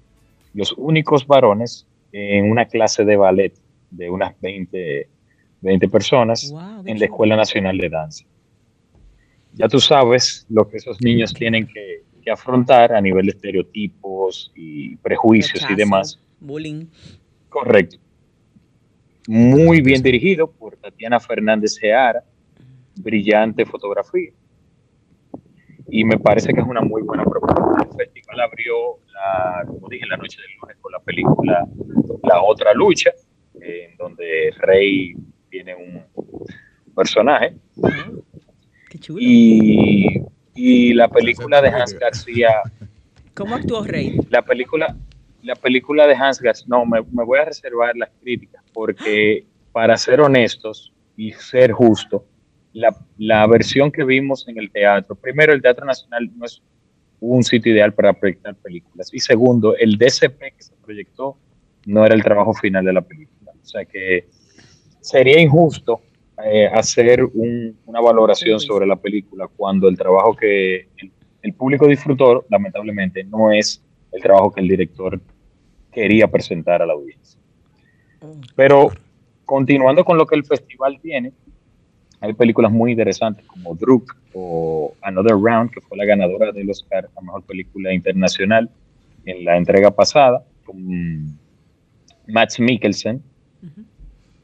los únicos varones en una clase de ballet de unas 20, 20 personas en la Escuela Nacional de Danza ya tú sabes lo que esos niños tienen que, afrontar a nivel de estereotipos y prejuicios y demás. Bullying. Correcto. Muy bien dirigido por Tatiana Fernández Geara, brillante fotografía. Y me parece que es una muy buena propuesta. El festival abrió, la, como dije, la noche del lunes con la película La Otra Lucha, en donde Rey tiene un personaje. Y, y la película de Hans García. ¿Cómo actuó Rey? La película, la película de Hans García, no, me, voy a reservar las críticas, porque para ser honestos y ser justo, la, la, versión que vimos en el teatro, primero, el Teatro Nacional no es un sitio ideal para proyectar películas, y segundo, el DCP que se proyectó no era el trabajo final de la película. O sea que sería injusto eh, hacer una valoración sobre la película cuando el trabajo que el, público disfrutó, lamentablemente, no es el trabajo que el director quería presentar a la audiencia. Pero continuando con lo que el festival tiene, hay películas muy interesantes como Druk o Another Round, que fue la ganadora del Oscar a Mejor Película Internacional en la entrega pasada. con Max Mikkelsen.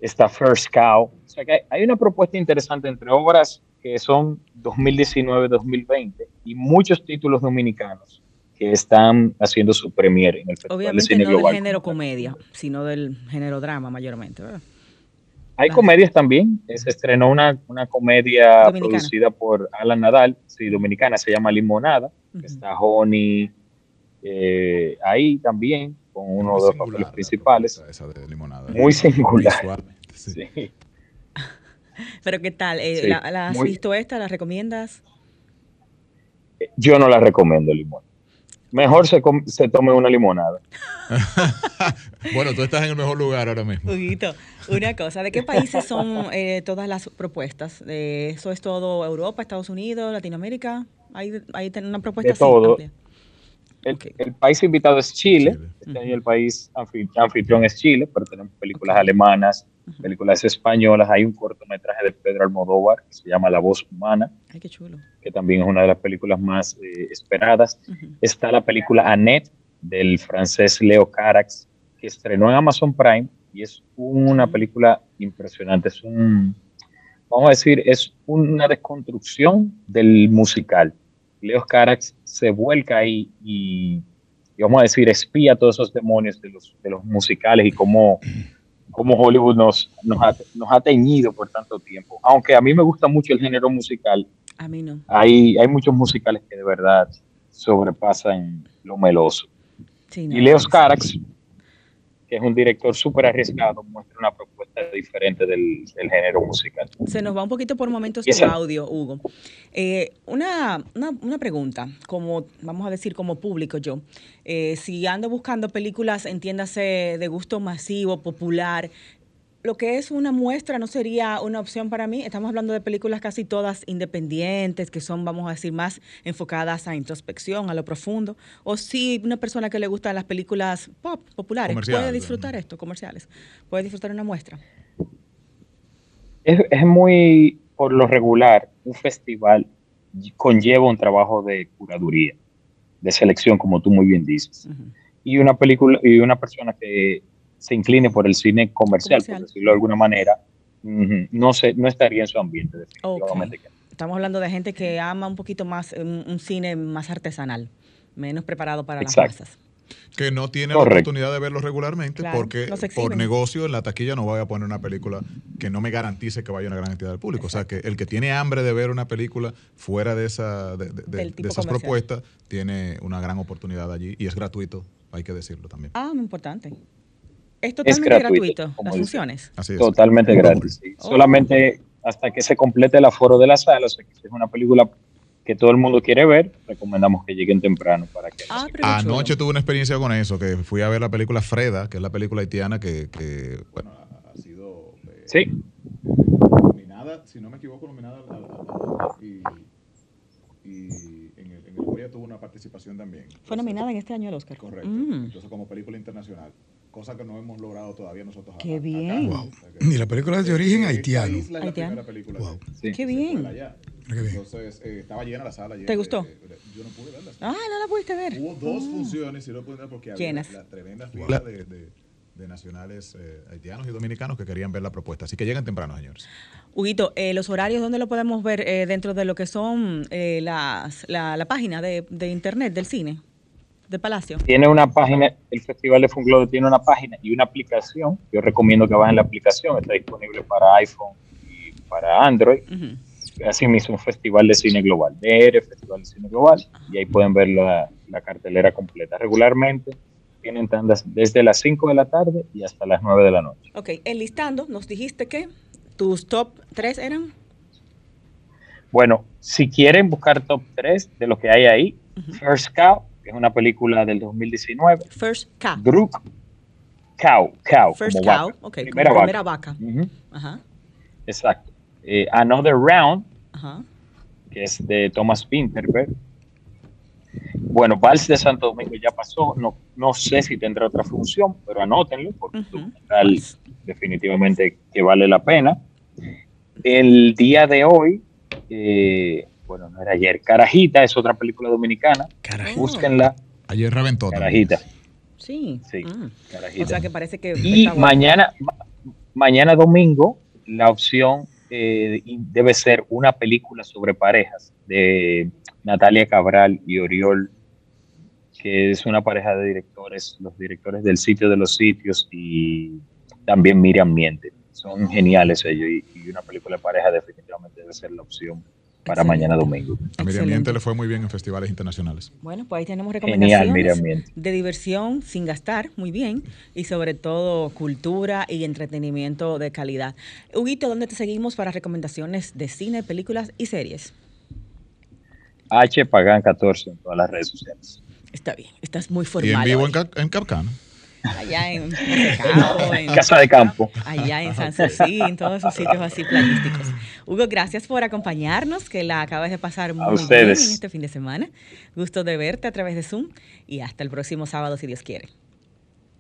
Está First Cow. O sea que hay una propuesta interesante entre obras que son 2019-2020 y muchos títulos dominicanos que están haciendo su premier en el Festival Obviamente de Cine no del género comedia, sino del género drama mayormente, ¿verdad? Hay comedias también. Se estrenó una, una comedia producida por Alan Nadal, sí, dominicana, se llama Limonada. Está Honey eh, ahí también, con uno de los papeles principales. Muy singular. Sí. Pero ¿qué tal? Eh, ¿la, has visto esta? ¿La recomiendas? Yo no la recomiendo, Limón. Mejor se, se tome una limonada. bueno, tú estás en el mejor lugar ahora mismo. una cosa, ¿de qué países son eh, todas las propuestas? ¿Eso es todo Europa, Estados Unidos, Latinoamérica? ¿Hay, hay una propuesta de todo. El, país invitado es Chile. Este año el país anfitrión es Chile, pero tenemos películas alemanas, películas españolas. Hay un cortometraje de Pedro Almodóvar que se llama La voz humana. Ay, qué chulo. Que también es una de las películas más eh, esperadas. Está la película Annette del francés Leo Carax, que estrenó en Amazon Prime y es una película impresionante. Es un, vamos a decir, es una desconstrucción del musical Leo Carax se vuelca ahí y, vamos a decir, espía todos esos demonios de los, de los musicales y cómo, cómo Hollywood nos, nos, ha, nos ha teñido por tanto tiempo. Aunque a mí me gusta mucho el género musical, a mí no. Hay, hay muchos musicales que de verdad sobrepasan lo meloso. y Leo Carax que es un director súper arriesgado, muestra una propuesta diferente del, género musical. Se nos va un poquito por momentos tu audio, Hugo. Eh, una, una, pregunta, como vamos a decir como público yo, eh, si ando buscando películas, entiéndase, de gusto masivo, popular, lo que es una muestra no sería una opción para mí. Estamos hablando de películas casi todas independientes, que son, vamos a decir, más enfocadas a introspección, a lo profundo. O si una persona que le gustan las películas pop, populares, puede disfrutar esto, comerciales, puede disfrutar una muestra. Es, muy, por lo regular, un festival conlleva un trabajo de curaduría, de selección, como tú muy bien dices. Y una película, y una persona que se incline por el cine comercial, por decirlo de alguna manera, no, se, no estaría en su ambiente, definitivamente. Estamos hablando de gente que ama un poquito más un, cine más artesanal, menos preparado para las masas. Que no tiene la oportunidad de verlo regularmente porque por negocio en la taquilla no voy a poner una película que no me garantice que vaya a una gran cantidad del público. O sea, que el que tiene hambre de ver una película fuera de, esa, de, de esas propuestas tiene una gran oportunidad allí y es gratuito, hay que decirlo también. Ah, muy importante. Es totalmente gratuito, las funciones. Totalmente gratis. Oh. Solamente hasta que se complete el aforo de la sala, o sea que si es una película que todo el mundo quiere ver, recomendamos que lleguen temprano para que... Ah, Anoche tuve una experiencia con eso, que fui a ver la película Freda, que es la película haitiana que, que bueno, ha sido... Eh, sí. Nominada, si no me equivoco, nominada a, y, y en el, en el tuvo una participación también. Fue nominada en este año al Oscar. Correcto. Mm. Entonces, como película internacional cosa que no hemos logrado todavía nosotros. Qué bien. Y la película es de origen haitiano. haitiano. Película wow. Qué bien. Entonces, eh, estaba llena la sala. ¿Te gustó? yo no pude verla. Ah, no la pudiste ver. Hubo dos ah. funciones y no pude ver porque había la tremenda fila de, de, nacionales eh, haitianos y dominicanos que querían ver la propuesta. Así que lleguen temprano, señores. Huguito, eh, los horarios, ¿dónde lo podemos ver dentro de lo que son las, la, la página de, de internet del cine? De Palacio? Tiene una página, el Festival de Funglobe tiene una página y una aplicación. Yo recomiendo que bajen la aplicación, está disponible para iPhone y para Android. Así mismo, un Festival de Cine Global, DR, Festival de Cine Global, y ahí pueden ver la, cartelera completa. Regularmente tienen tandas desde las 5 de la tarde y hasta las 9 de la noche. Ok, enlistando, nos dijiste que tus top 3 eran. Bueno, si quieren buscar top 3 de lo que hay ahí, First Cow, que es una película del 2019. First Cow. Druk Cow, Cow. First Cow, vaca. ok, primera, como primera vaca. Ajá. Exacto. Eh, Another Round, Ajá. que es de Thomas Winterberg. Bueno, Vals de Santo Domingo ya pasó, no, no sé si tendrá otra función, pero anótenlo, porque es definitivamente que vale la pena. El día de hoy, eh, bueno, no era ayer. Carajita es otra película dominicana. Carajita. Búsquenla. Ayer reventó. Carajita. Sí. Sí. Mm. O sea que parece que. Y mañana, mañana domingo, la opción eh, debe ser una película sobre parejas de Natalia Cabral y Oriol, que es una pareja de directores, los directores del sitio de los sitios y también Miriam Miente. Son geniales ellos y, una película de pareja definitivamente debe ser la opción para mañana domingo. A Miriam Miente le fue muy bien en festivales internacionales. Bueno, pues ahí tenemos recomendaciones de diversión sin gastar, muy bien, y sobre todo cultura y entretenimiento de calidad. Huguito, ¿dónde te seguimos para recomendaciones de cine, películas y series? H Pagan 14 en todas las redes sociales. Está bien, estás muy formal. Y en vivo en, en Capcana allá en, Casa de Campo. Allá en San Susi, en todos esos sitios así playísticos. Hugo, gracias por acompañarnos, que la acabas de pasar muy bien en este fin de semana. Gusto de verte a través de Zoom y hasta el próximo sábado, si Dios quiere.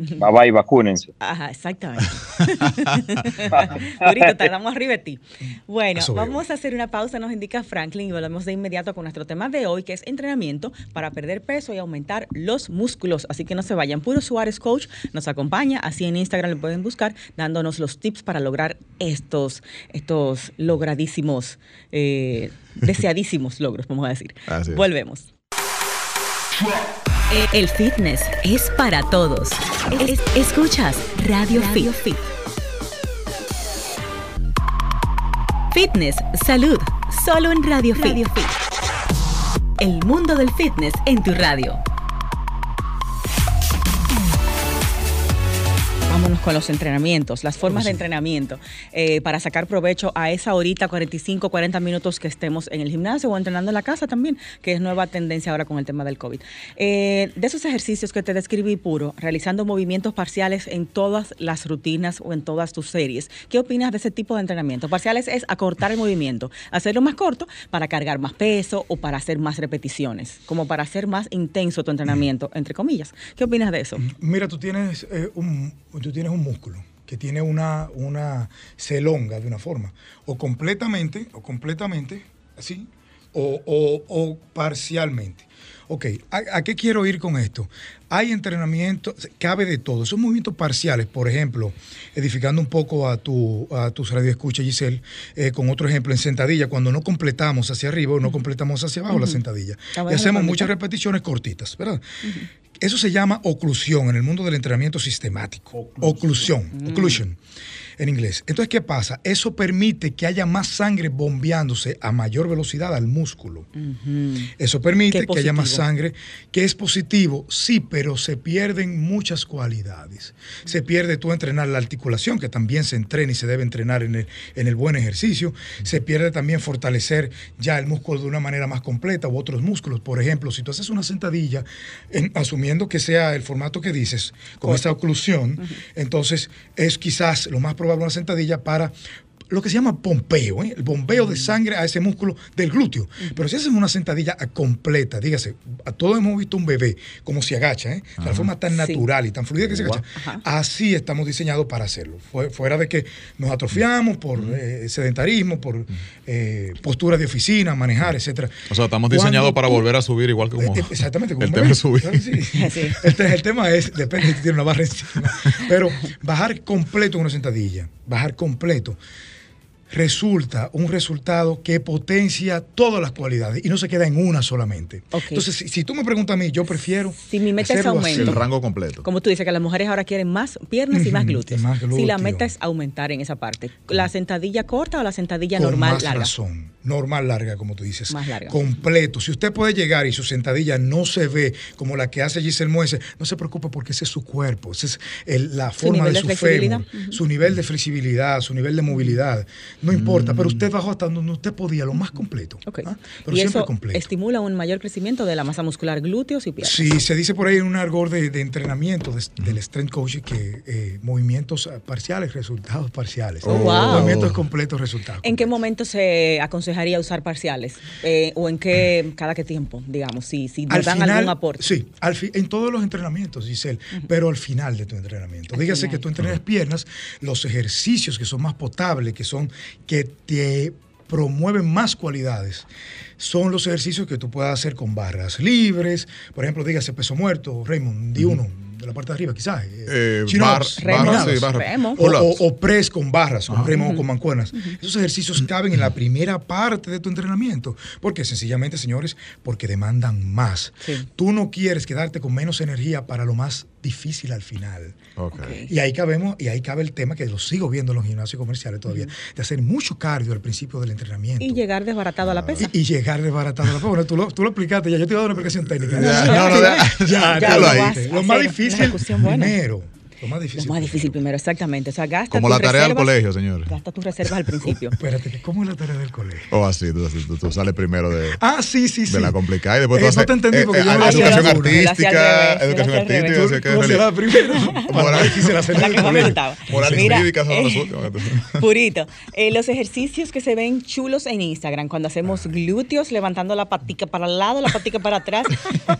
Bye bye, vacúnense. Ajá, exactamente. Ahorita tardamos arriba de ti. Bueno, vamos a hacer una pausa, nos indica Franklin, y volvemos de inmediato con nuestro tema de hoy, que es entrenamiento para perder peso y aumentar los músculos. Así que no se vayan. Puro Suárez Coach nos acompaña, así en Instagram lo pueden buscar, dándonos los tips para lograr estos, estos logradísimos, eh, deseadísimos logros, vamos a decir. Volvemos. El fitness es para todos. escuchas Radio, Fit. Fitness, salud, solo en Radio, Radio Fit. El mundo del fitness en tu radio. Vámonos con los entrenamientos, las formas de entrenamiento eh, para sacar provecho a esa horita, 45, 40 minutos que estemos en el gimnasio o entrenando en la casa también, que es nueva tendencia ahora con el tema del COVID. Eh, de esos ejercicios que te describí puro, realizando movimientos parciales en todas las rutinas o en todas tus series, ¿qué opinas de ese tipo de entrenamiento? Parciales es acortar el movimiento, hacerlo más corto para cargar más peso o para hacer más repeticiones, como para hacer más intenso tu entrenamiento, entre comillas. ¿Qué opinas de eso? Mira, tú tienes eh, un tú tienes un músculo que tiene una, una se elonga de una forma, o completamente, o completamente, así, o, parcialmente. Ok, ¿a, qué quiero ir con esto? Hay entrenamiento, cabe de todo. Son movimientos parciales, por ejemplo, edificando un poco a, tu, a tus radioescuchas, Giselle, eh, con otro ejemplo, en sentadilla, cuando no completamos hacia arriba o no completamos hacia abajo la sentadilla. Y hacemos muchas repeticiones cortitas, ¿verdad? Eso se llama oclusión en el mundo del entrenamiento sistemático. Oclusión, oclusion en inglés. Entonces, ¿qué pasa? Eso permite que haya más sangre bombeándose a mayor velocidad al músculo. Eso permite que haya más sangre, que es positivo, sí, pero se pierden muchas cualidades. Se pierde tú entrenar la articulación, que también se entrena y se debe entrenar en el, en el buen ejercicio. Se pierde también fortalecer ya el músculo de una manera más completa u otros músculos. Por ejemplo, si tú haces una sentadilla, asumiendo que sea el formato que dices, con esta oclusión, entonces es quizás lo más probable una sentadilla para lo que se llama pompeo, ¿eh? el bombeo de sangre a ese músculo del glúteo. Pero si haces una sentadilla completa, dígase, a todos hemos visto un bebé como se agacha, ¿eh? de forma tan natural y tan fluida que se agacha. Así estamos diseñados para hacerlo. Fuera de que nos atrofiamos por eh, sedentarismo, por eh, posturas de oficina, manejar, etcétera. O sea, estamos diseñados para volver a subir igual que como Exactamente, como el tema es subir. El, tema es, depende si tiene una barra encima. Pero bajar completo una sentadilla, bajar completo resulta un resultado que potencia todas las cualidades y no se queda en una solamente. Entonces, si, tú me preguntas a mí, yo prefiero. Si mi meta es aumento. El rango completo. Como tú dices, que las mujeres ahora quieren más piernas y más glúteos. Si la meta es aumentar en esa parte. ¿La sentadilla corta o la sentadilla normal más larga? razón. Normal larga, como tú dices. Más larga. Completo. Si usted puede llegar y su sentadilla no se ve como la que hace Giselle Muese, no se preocupe porque ese es su cuerpo, esa es la forma de, su fémur, su nivel de flexibilidad, su nivel de movilidad. No importa, pero usted bajó hasta donde usted podía, lo más completo. ¿ah? Pero y eso estimula un mayor crecimiento de la masa muscular glúteos y piernas. Sí, se dice por ahí en un argor de, entrenamiento del strength coaching que eh, movimientos parciales, resultados parciales. Oh, movimientos completos, resultados. ¿En qué momento se aconsejaría usar parciales? Eh, ¿O en qué, cada qué tiempo, digamos, si, si dan algún aporte? Sí, en todos los entrenamientos, Giselle, pero al final de tu entrenamiento. Dígase que tú entrenas piernas, los ejercicios que son más potables, que son que te promueven más cualidades son los ejercicios que tú puedas hacer con barras libres. Por ejemplo, dígase peso muerto, Raymond, di uno, de la parte de arriba, quizás. Eh, bar, o, press con barras, o remo con mancuernas. Esos ejercicios caben en la primera parte de tu entrenamiento. ¿Por qué? Sencillamente, señores, porque demandan más. Tú no quieres quedarte con menos energía para lo más difícil al final. Y ahí cabemos, y ahí cabe el tema que lo sigo viendo en los gimnasios comerciales todavía, de hacer mucho cardio al principio del entrenamiento. Y llegar desbaratado a la pesa. Y, llegar desbaratado a la pesa. Bueno, tú lo, tú lo explicaste, ya yo te iba a dar una explicación técnica. Ya, no, no, ya, ya, lo, lo más difícil primero lo más difícil. Lo más difícil primero, exactamente. O sea, gasta Como la tarea del colegio, señores. Gasta tus reservas al principio. Espérate, ¿cómo es la tarea del colegio? O oh, así, tú, tú, sales primero de. Ah, sí, sí, sí. De la complicada y después tú eh, haces. No te entendí eh, porque eh, yo no Educación artística, educación artística. Tú, tú la primero. Moral difícil hacer la que más me gustaba. Moral y jurídica son los últimos. Purito. los ejercicios que se ven chulos en Instagram, cuando hacemos glúteos, levantando la patica para el lado, la patica para atrás,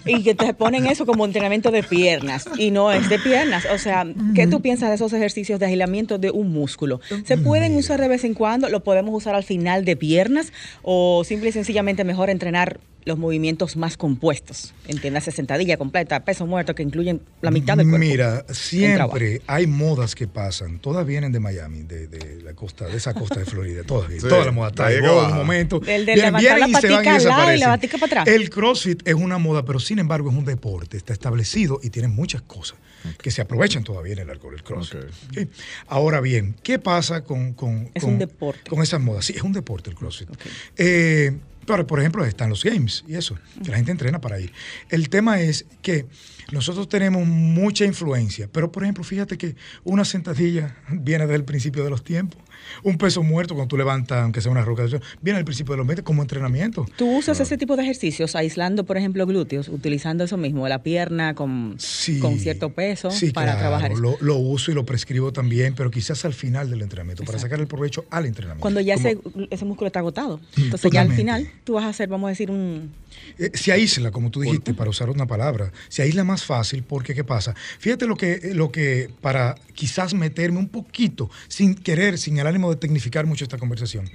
y que te ponen eso como entrenamiento de piernas. Y no es de piernas. O sea, ¿qué tú piensas de esos ejercicios de aislamiento de un músculo. Se pueden usar de vez en cuando, lo podemos usar al final de piernas o simple y sencillamente mejor entrenar los movimientos más compuestos. Entiéndase sentadilla completa, peso muerto, que incluyen la mitad del cuerpo. Mira, siempre hay modas que pasan. Todas vienen de Miami, de, la costa, de esa costa de Florida. Todas vienen. Todas las modas. Está en un momento. El de levantar la patica al lado y la patica para atrás. El CrossFit es una moda, pero sin embargo es un deporte. Está establecido y tiene muchas cosas que se aprovechan todavía en el alcohol, el CrossFit. Ahora bien, ¿qué pasa con, con, es un deporte. con esas modas? Sí, es un deporte el CrossFit. Eh, pero, por ejemplo, están los games y eso, que la gente entrena para ir. El tema es que nosotros tenemos mucha influencia, pero, por ejemplo, fíjate que una sentadilla viene desde el principio de los tiempos un peso muerto cuando tú levantas, aunque sea una roca, viene al principio de los meses como entrenamiento. ¿Tú usas ese tipo de ejercicios aislando, por ejemplo, glúteos, utilizando eso mismo, la pierna con, con cierto peso para trabajar? Lo, lo, uso y lo prescribo también, pero quizás al final del entrenamiento, para sacar el provecho al entrenamiento. Cuando ya ese, ese, músculo está agotado. Entonces ya al final tú vas a hacer, vamos a decir, un... Eh, se aísla, como tú dijiste, para usar una palabra, se aísla más fácil porque, ¿qué pasa? Fíjate lo que, lo que para quizás meterme un poquito, sin querer, sin el ánimo de tecnificar mucho esta conversación.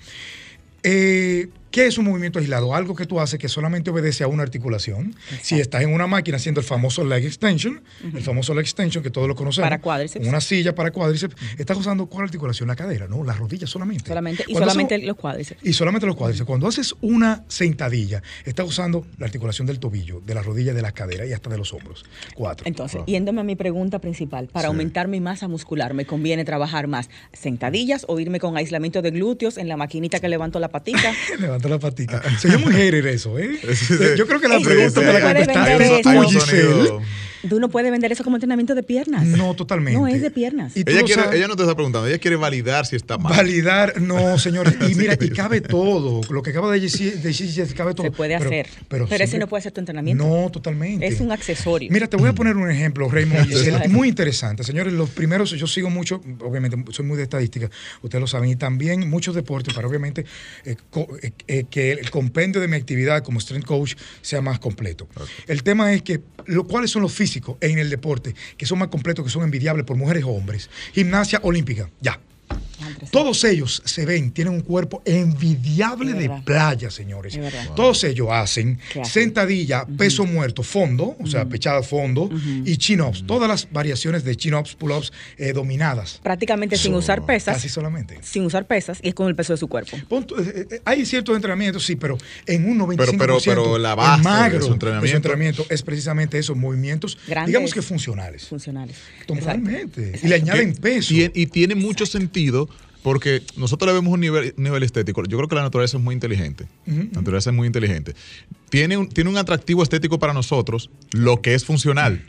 Eh, ¿Qué es un movimiento aislado? Algo que tú haces que solamente obedece a una articulación. Si estás en una máquina haciendo el famoso leg extension, el famoso leg extension que todos lo conocemos. Para cuádriceps. Una silla para cuádriceps. Estás usando cuál articulación? La cadera, ¿no? Las rodillas solamente. Solamente, y solamente los cuádriceps. Y solamente los cuádriceps. Cuando haces una sentadilla, estás usando la articulación del tobillo, de la rodilla, de la cadera y hasta de los hombros. Cuatro. Entonces, yéndome a mi pregunta principal, para aumentar mi masa muscular, ¿me conviene trabajar más sentadillas o irme con aislamiento de glúteos en la maquinita que levanto la patita? levanto la patica. Se llama un hater eso, ¿eh? Yo creo que la pregunta me la contestaste tú, Giselle. Tú no puedes vender eso como entrenamiento de piernas. No, totalmente. No es de piernas. ella, quiere, ella no te está preguntando, ella quiere validar si está mal. Validar, no, señores. Y mira, y cabe todo. Lo que acaba de decir, cabe todo. Se puede hacer. Pero, ese no puede ser tu entrenamiento. No, totalmente. Es un accesorio. Mira, te voy a poner un ejemplo, Raymond. es muy interesante. Señores, los primeros, yo sigo mucho, obviamente, soy muy de estadística, ustedes lo saben, y también muchos deportes para obviamente eh, eh, eh, que el compendio de mi actividad como strength coach sea más completo. El tema es que, lo, ¿cuáles son los físicos en el deporte que son más completos, que son envidiables por mujeres o hombres? Gimnasia olímpica, ya. Todos ellos se ven, tienen un cuerpo envidiable de, playa, señores. Todos ellos hacen sentadilla, peso muerto, fondo, o sea, pechada fondo, y chin-ups. Todas las variaciones de chin-ups, pull-ups eh, dominadas. Prácticamente sin usar pesas. Casi solamente. Sin usar pesas y es con el peso de su cuerpo. Eh, eh, hay ciertos entrenamientos, sí, pero en un 95%. Pero, pero, la base magro de su entrenamiento. entrenamiento es precisamente esos movimientos, digamos que funcionales. Funcionales. Totalmente. Y le añaden peso. y tiene mucho sentido porque nosotros le vemos un nivel, nivel estético. Yo creo que la naturaleza es muy inteligente. La naturaleza es muy inteligente. Tiene un, tiene un atractivo estético para nosotros lo que es funcional.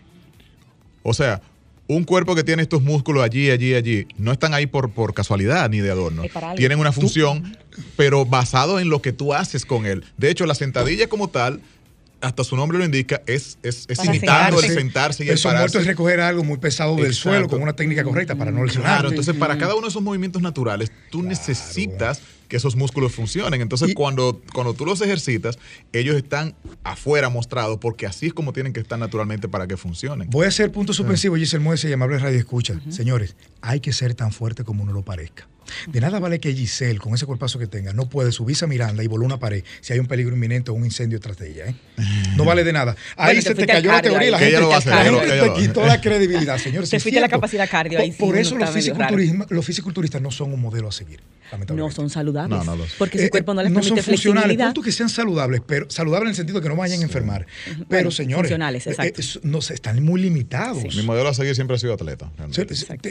O sea, un cuerpo que tiene estos músculos allí, allí, allí, no están ahí por, por casualidad ni de adorno. Tienen una función, pero basado en lo que tú haces con él. De hecho, la sentadilla como tal hasta su nombre lo indica, es, es, es imitando el sentarse y el Eso muerto es recoger algo muy pesado del suelo con una técnica correcta para no lesionarlo. Claro, entonces para cada uno de esos movimientos naturales, tú necesitas que esos músculos funcionen. Entonces, cuando, cuando tú los ejercitas, ellos están afuera mostrados porque así es como tienen que estar naturalmente para que funcionen. Voy a hacer punto suspensivo, Giselle Muese y amable radio escucha. Señores, hay que ser tan fuerte como uno lo parezca. De nada vale que Giselle, con ese cuerpazo que tenga, no puede subirse a Miranda y volar una pared si hay un peligro inminente o un incendio tras de ella. ¿eh? No vale de nada. Ahí se te cayó la teoría y la gente, te quitó la credibilidad, señor. Se fuiste la capacidad cardio ahí. Por, eso los, los fisiculturistas no son un modelo a seguir. No son saludables. porque su eh, cuerpo no les no permite son funcionales. Punto que sean saludables, pero saludables en el sentido de que no vayan a enfermar. Pero, señores, funcionales, eh, exacto. no, están muy limitados. Mi modelo a seguir siempre ha sido atleta.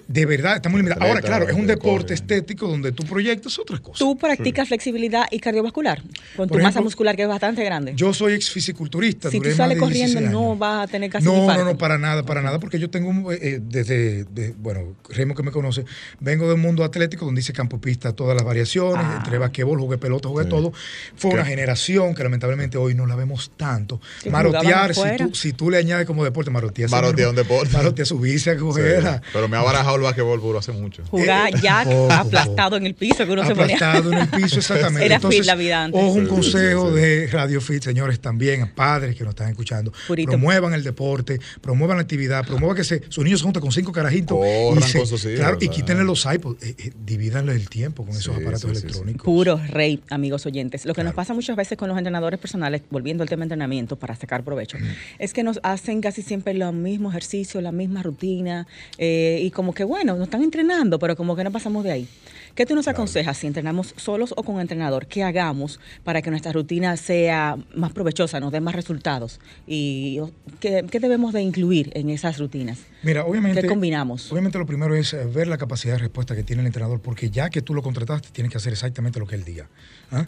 De, verdad, está muy limitado. Ahora, claro, es un deporte estético donde tú proyectas otras cosas. ¿Tú practicas flexibilidad y cardiovascular? Con tu masa muscular que es bastante grande. Yo soy ex fisiculturista. Si tú sales corriendo, no vas a tener casi No, no, no, para nada, para nada, porque yo tengo, eh, desde, bueno, Remo que me conoce, vengo del mundo atlético donde hice campo pista todas las variaciones, ah. entre basquetbol, jugué pelota, jugué todo. Fue una generación que lamentablemente hoy no la vemos tanto. marotear, si tú, si tú, le añades como deporte, marotear. Marotear un deporte. Marotear, subirse a coger. pero me ha barajado el basquetbol hace mucho. Jugar eh, ya aplastado en el piso que uno se ponía. Aplastado en el piso, exactamente. Era Entonces, la vida antes. Ojo, un consejo de Radio Fit, señores, también, padres que nos están escuchando. Promuevan el deporte, promuevan la actividad, promuevan que se, sus niños se junten con cinco carajitos. y, se, claro, y quítenle los iPods, eh, eh, divídanle el tiempo con esos aparatos electrónicos. Puro rey, amigos oyentes. Lo que nos pasa muchas veces con los entrenadores personales, volviendo al tema de entrenamiento para sacar provecho, es que nos hacen casi siempre los mismos ejercicios, la misma rutina, eh, y como que bueno, nos están entrenando, pero como que no pasamos de ahí. ¿Qué tú nos aconsejas si entrenamos solos o con entrenador? ¿Qué hagamos para que nuestra rutina sea más provechosa, nos dé más resultados? ¿Y qué, debemos de incluir en esas rutinas? Mira, obviamente... ¿Qué combinamos? Obviamente lo primero es eh, ver la capacidad de respuesta que tiene el entrenador, porque ya que tú lo contrataste, tienes que hacer exactamente lo que él diga. ¿ah?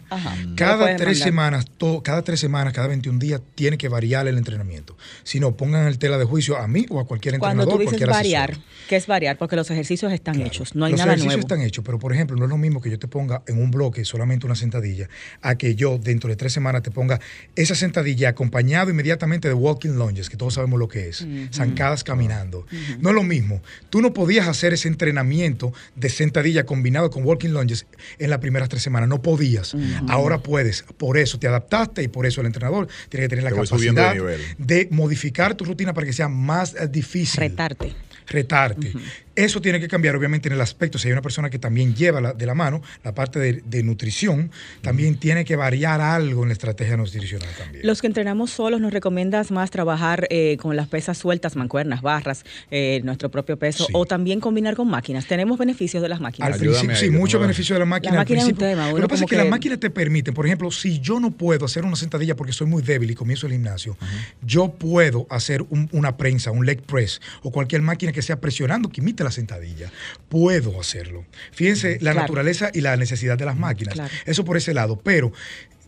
Cada tres semanas, cada tres semanas, cada 21 días, tiene que variar el entrenamiento. Si no, pongan el tela de juicio a mí o a cualquier entrenador. Cuando tú dices variar, ¿qué es variar? Porque los ejercicios están hechos, no hay nada nuevo. Los ejercicios están hechos, pero por ejemplo, no es lo mismo que yo te ponga en un bloque solamente una sentadilla, a que yo dentro de tres semanas te ponga esa sentadilla acompañado inmediatamente de walking lunges, que todos sabemos lo que es, zancadas caminando. No es lo mismo. Tú no podías hacer ese entrenamiento de sentadilla combinado con walking lunges en las primeras tres semanas, no podías. Ahora puedes. Por eso te adaptaste y por eso el entrenador tiene que tener la capacidad de, modificar tu rutina para que sea más eh, difícil. Retarte. Retarte. Eso tiene que cambiar, obviamente, en el aspecto, si hay una persona que también lleva de la mano la parte de, nutrición, también tiene que variar algo en la estrategia nutricional también. Los que entrenamos solos, ¿nos recomiendas más trabajar eh, con las pesas sueltas, mancuernas, barras, eh, nuestro propio peso, o también combinar con máquinas? ¿Tenemos beneficios de las máquinas? Al principio, sí, muchos beneficios de las máquinas. La máquina es un tema. Lo que pasa es que, las máquinas te permiten, por ejemplo, si yo no puedo hacer una sentadilla porque soy muy débil y comienzo el gimnasio, yo puedo hacer una prensa, un leg press, o cualquier máquina que sea presionando que imite la sentadilla puedo hacerlo. Fíjense la naturaleza y la necesidad de las máquinas. Eso por ese lado. Pero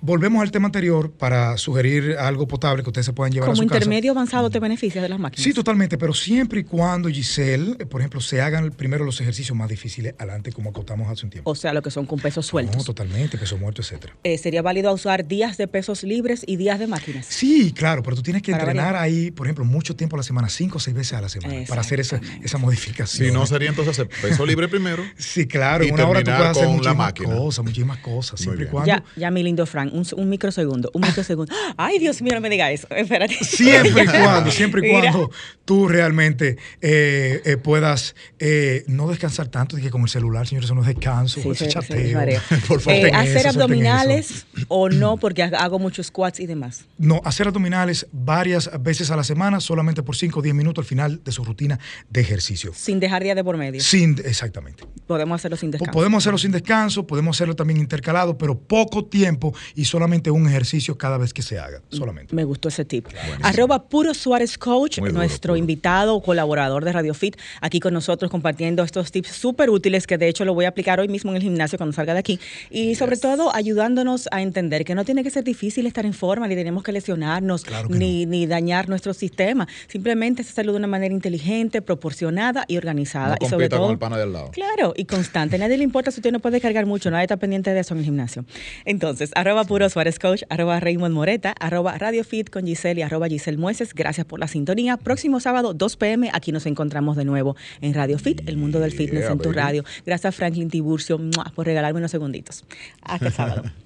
volvemos al tema anterior para sugerir algo potable que ustedes se puedan llevar a su casa. Como intermedio avanzado te beneficia de las máquinas. Sí, totalmente, pero siempre y cuando, Giselle, por ejemplo, se hagan primero los ejercicios más difíciles adelante, como acotamos hace un tiempo. O sea, lo que son con pesos sueltos. No, totalmente, peso muerto, etcétera. Eh, ¿Sería válido usar días de pesos libres y días de máquinas? Sí, claro, pero tú tienes que entrenar ahí, por ejemplo, mucho tiempo a la semana, cinco o seis veces a la semana, para hacer esa, esa modificación. Si no, sería entonces hacer peso libre primero. sí, claro, en una hora tú puedes hacer muchísimas cosas, muchísimas cosas, siempre y cuando... Ya, ya, mi lindo Frank, un, un microsegundo un microsegundo. Ay, Dios mío, no me diga eso. Espérate. Siempre y cuando, siempre y cuando tú realmente eh, eh, puedas eh, no descansar tanto de que con el celular, señores, eso no es descanso, ese chateo. Por favor. hacer abdominales o no, porque hago muchos squats y demás. No, hacer abdominales varias veces a la semana, solamente por 5 o 10 minutos al final de su rutina de ejercicio. Sin dejar día de por medio. Sin, exactamente. Podemos hacerlo sin descanso. Podemos hacerlo sin descanso, podemos hacerlo también intercalado, pero poco tiempo y solamente un ejercicio cada vez que se haga, solamente. Me gustó ese tip. Arroba Puro Suárez Coach, nuestro invitado o colaborador de Radio Fit, aquí con nosotros compartiendo estos tips súper útiles que de hecho lo voy a aplicar hoy mismo en el gimnasio cuando salga de aquí. Y sobre todo ayudándonos a entender que no tiene que ser difícil estar en forma, ni tenemos que lesionarnos, ni, ni, dañar nuestro sistema. Simplemente hacerlo de una manera inteligente, proporcionada y organizada. y sobre todo, con el pana del lado. Claro, y constante. nadie le importa si usted no puede cargar mucho, nadie está pendiente de eso en el gimnasio. Entonces, arroba Puro Suárez Coach, arroba Raymond Moreta, arroba Radio Fit con Giselle y arroba Giselle Mueces. Gracias por la sintonía. Próximo sábado, 2 pm, aquí nos encontramos de nuevo en Radio Fit, el mundo del fitness en tu radio. Gracias Franklin Tiburcio por regalarme unos segunditos. Hasta el sábado.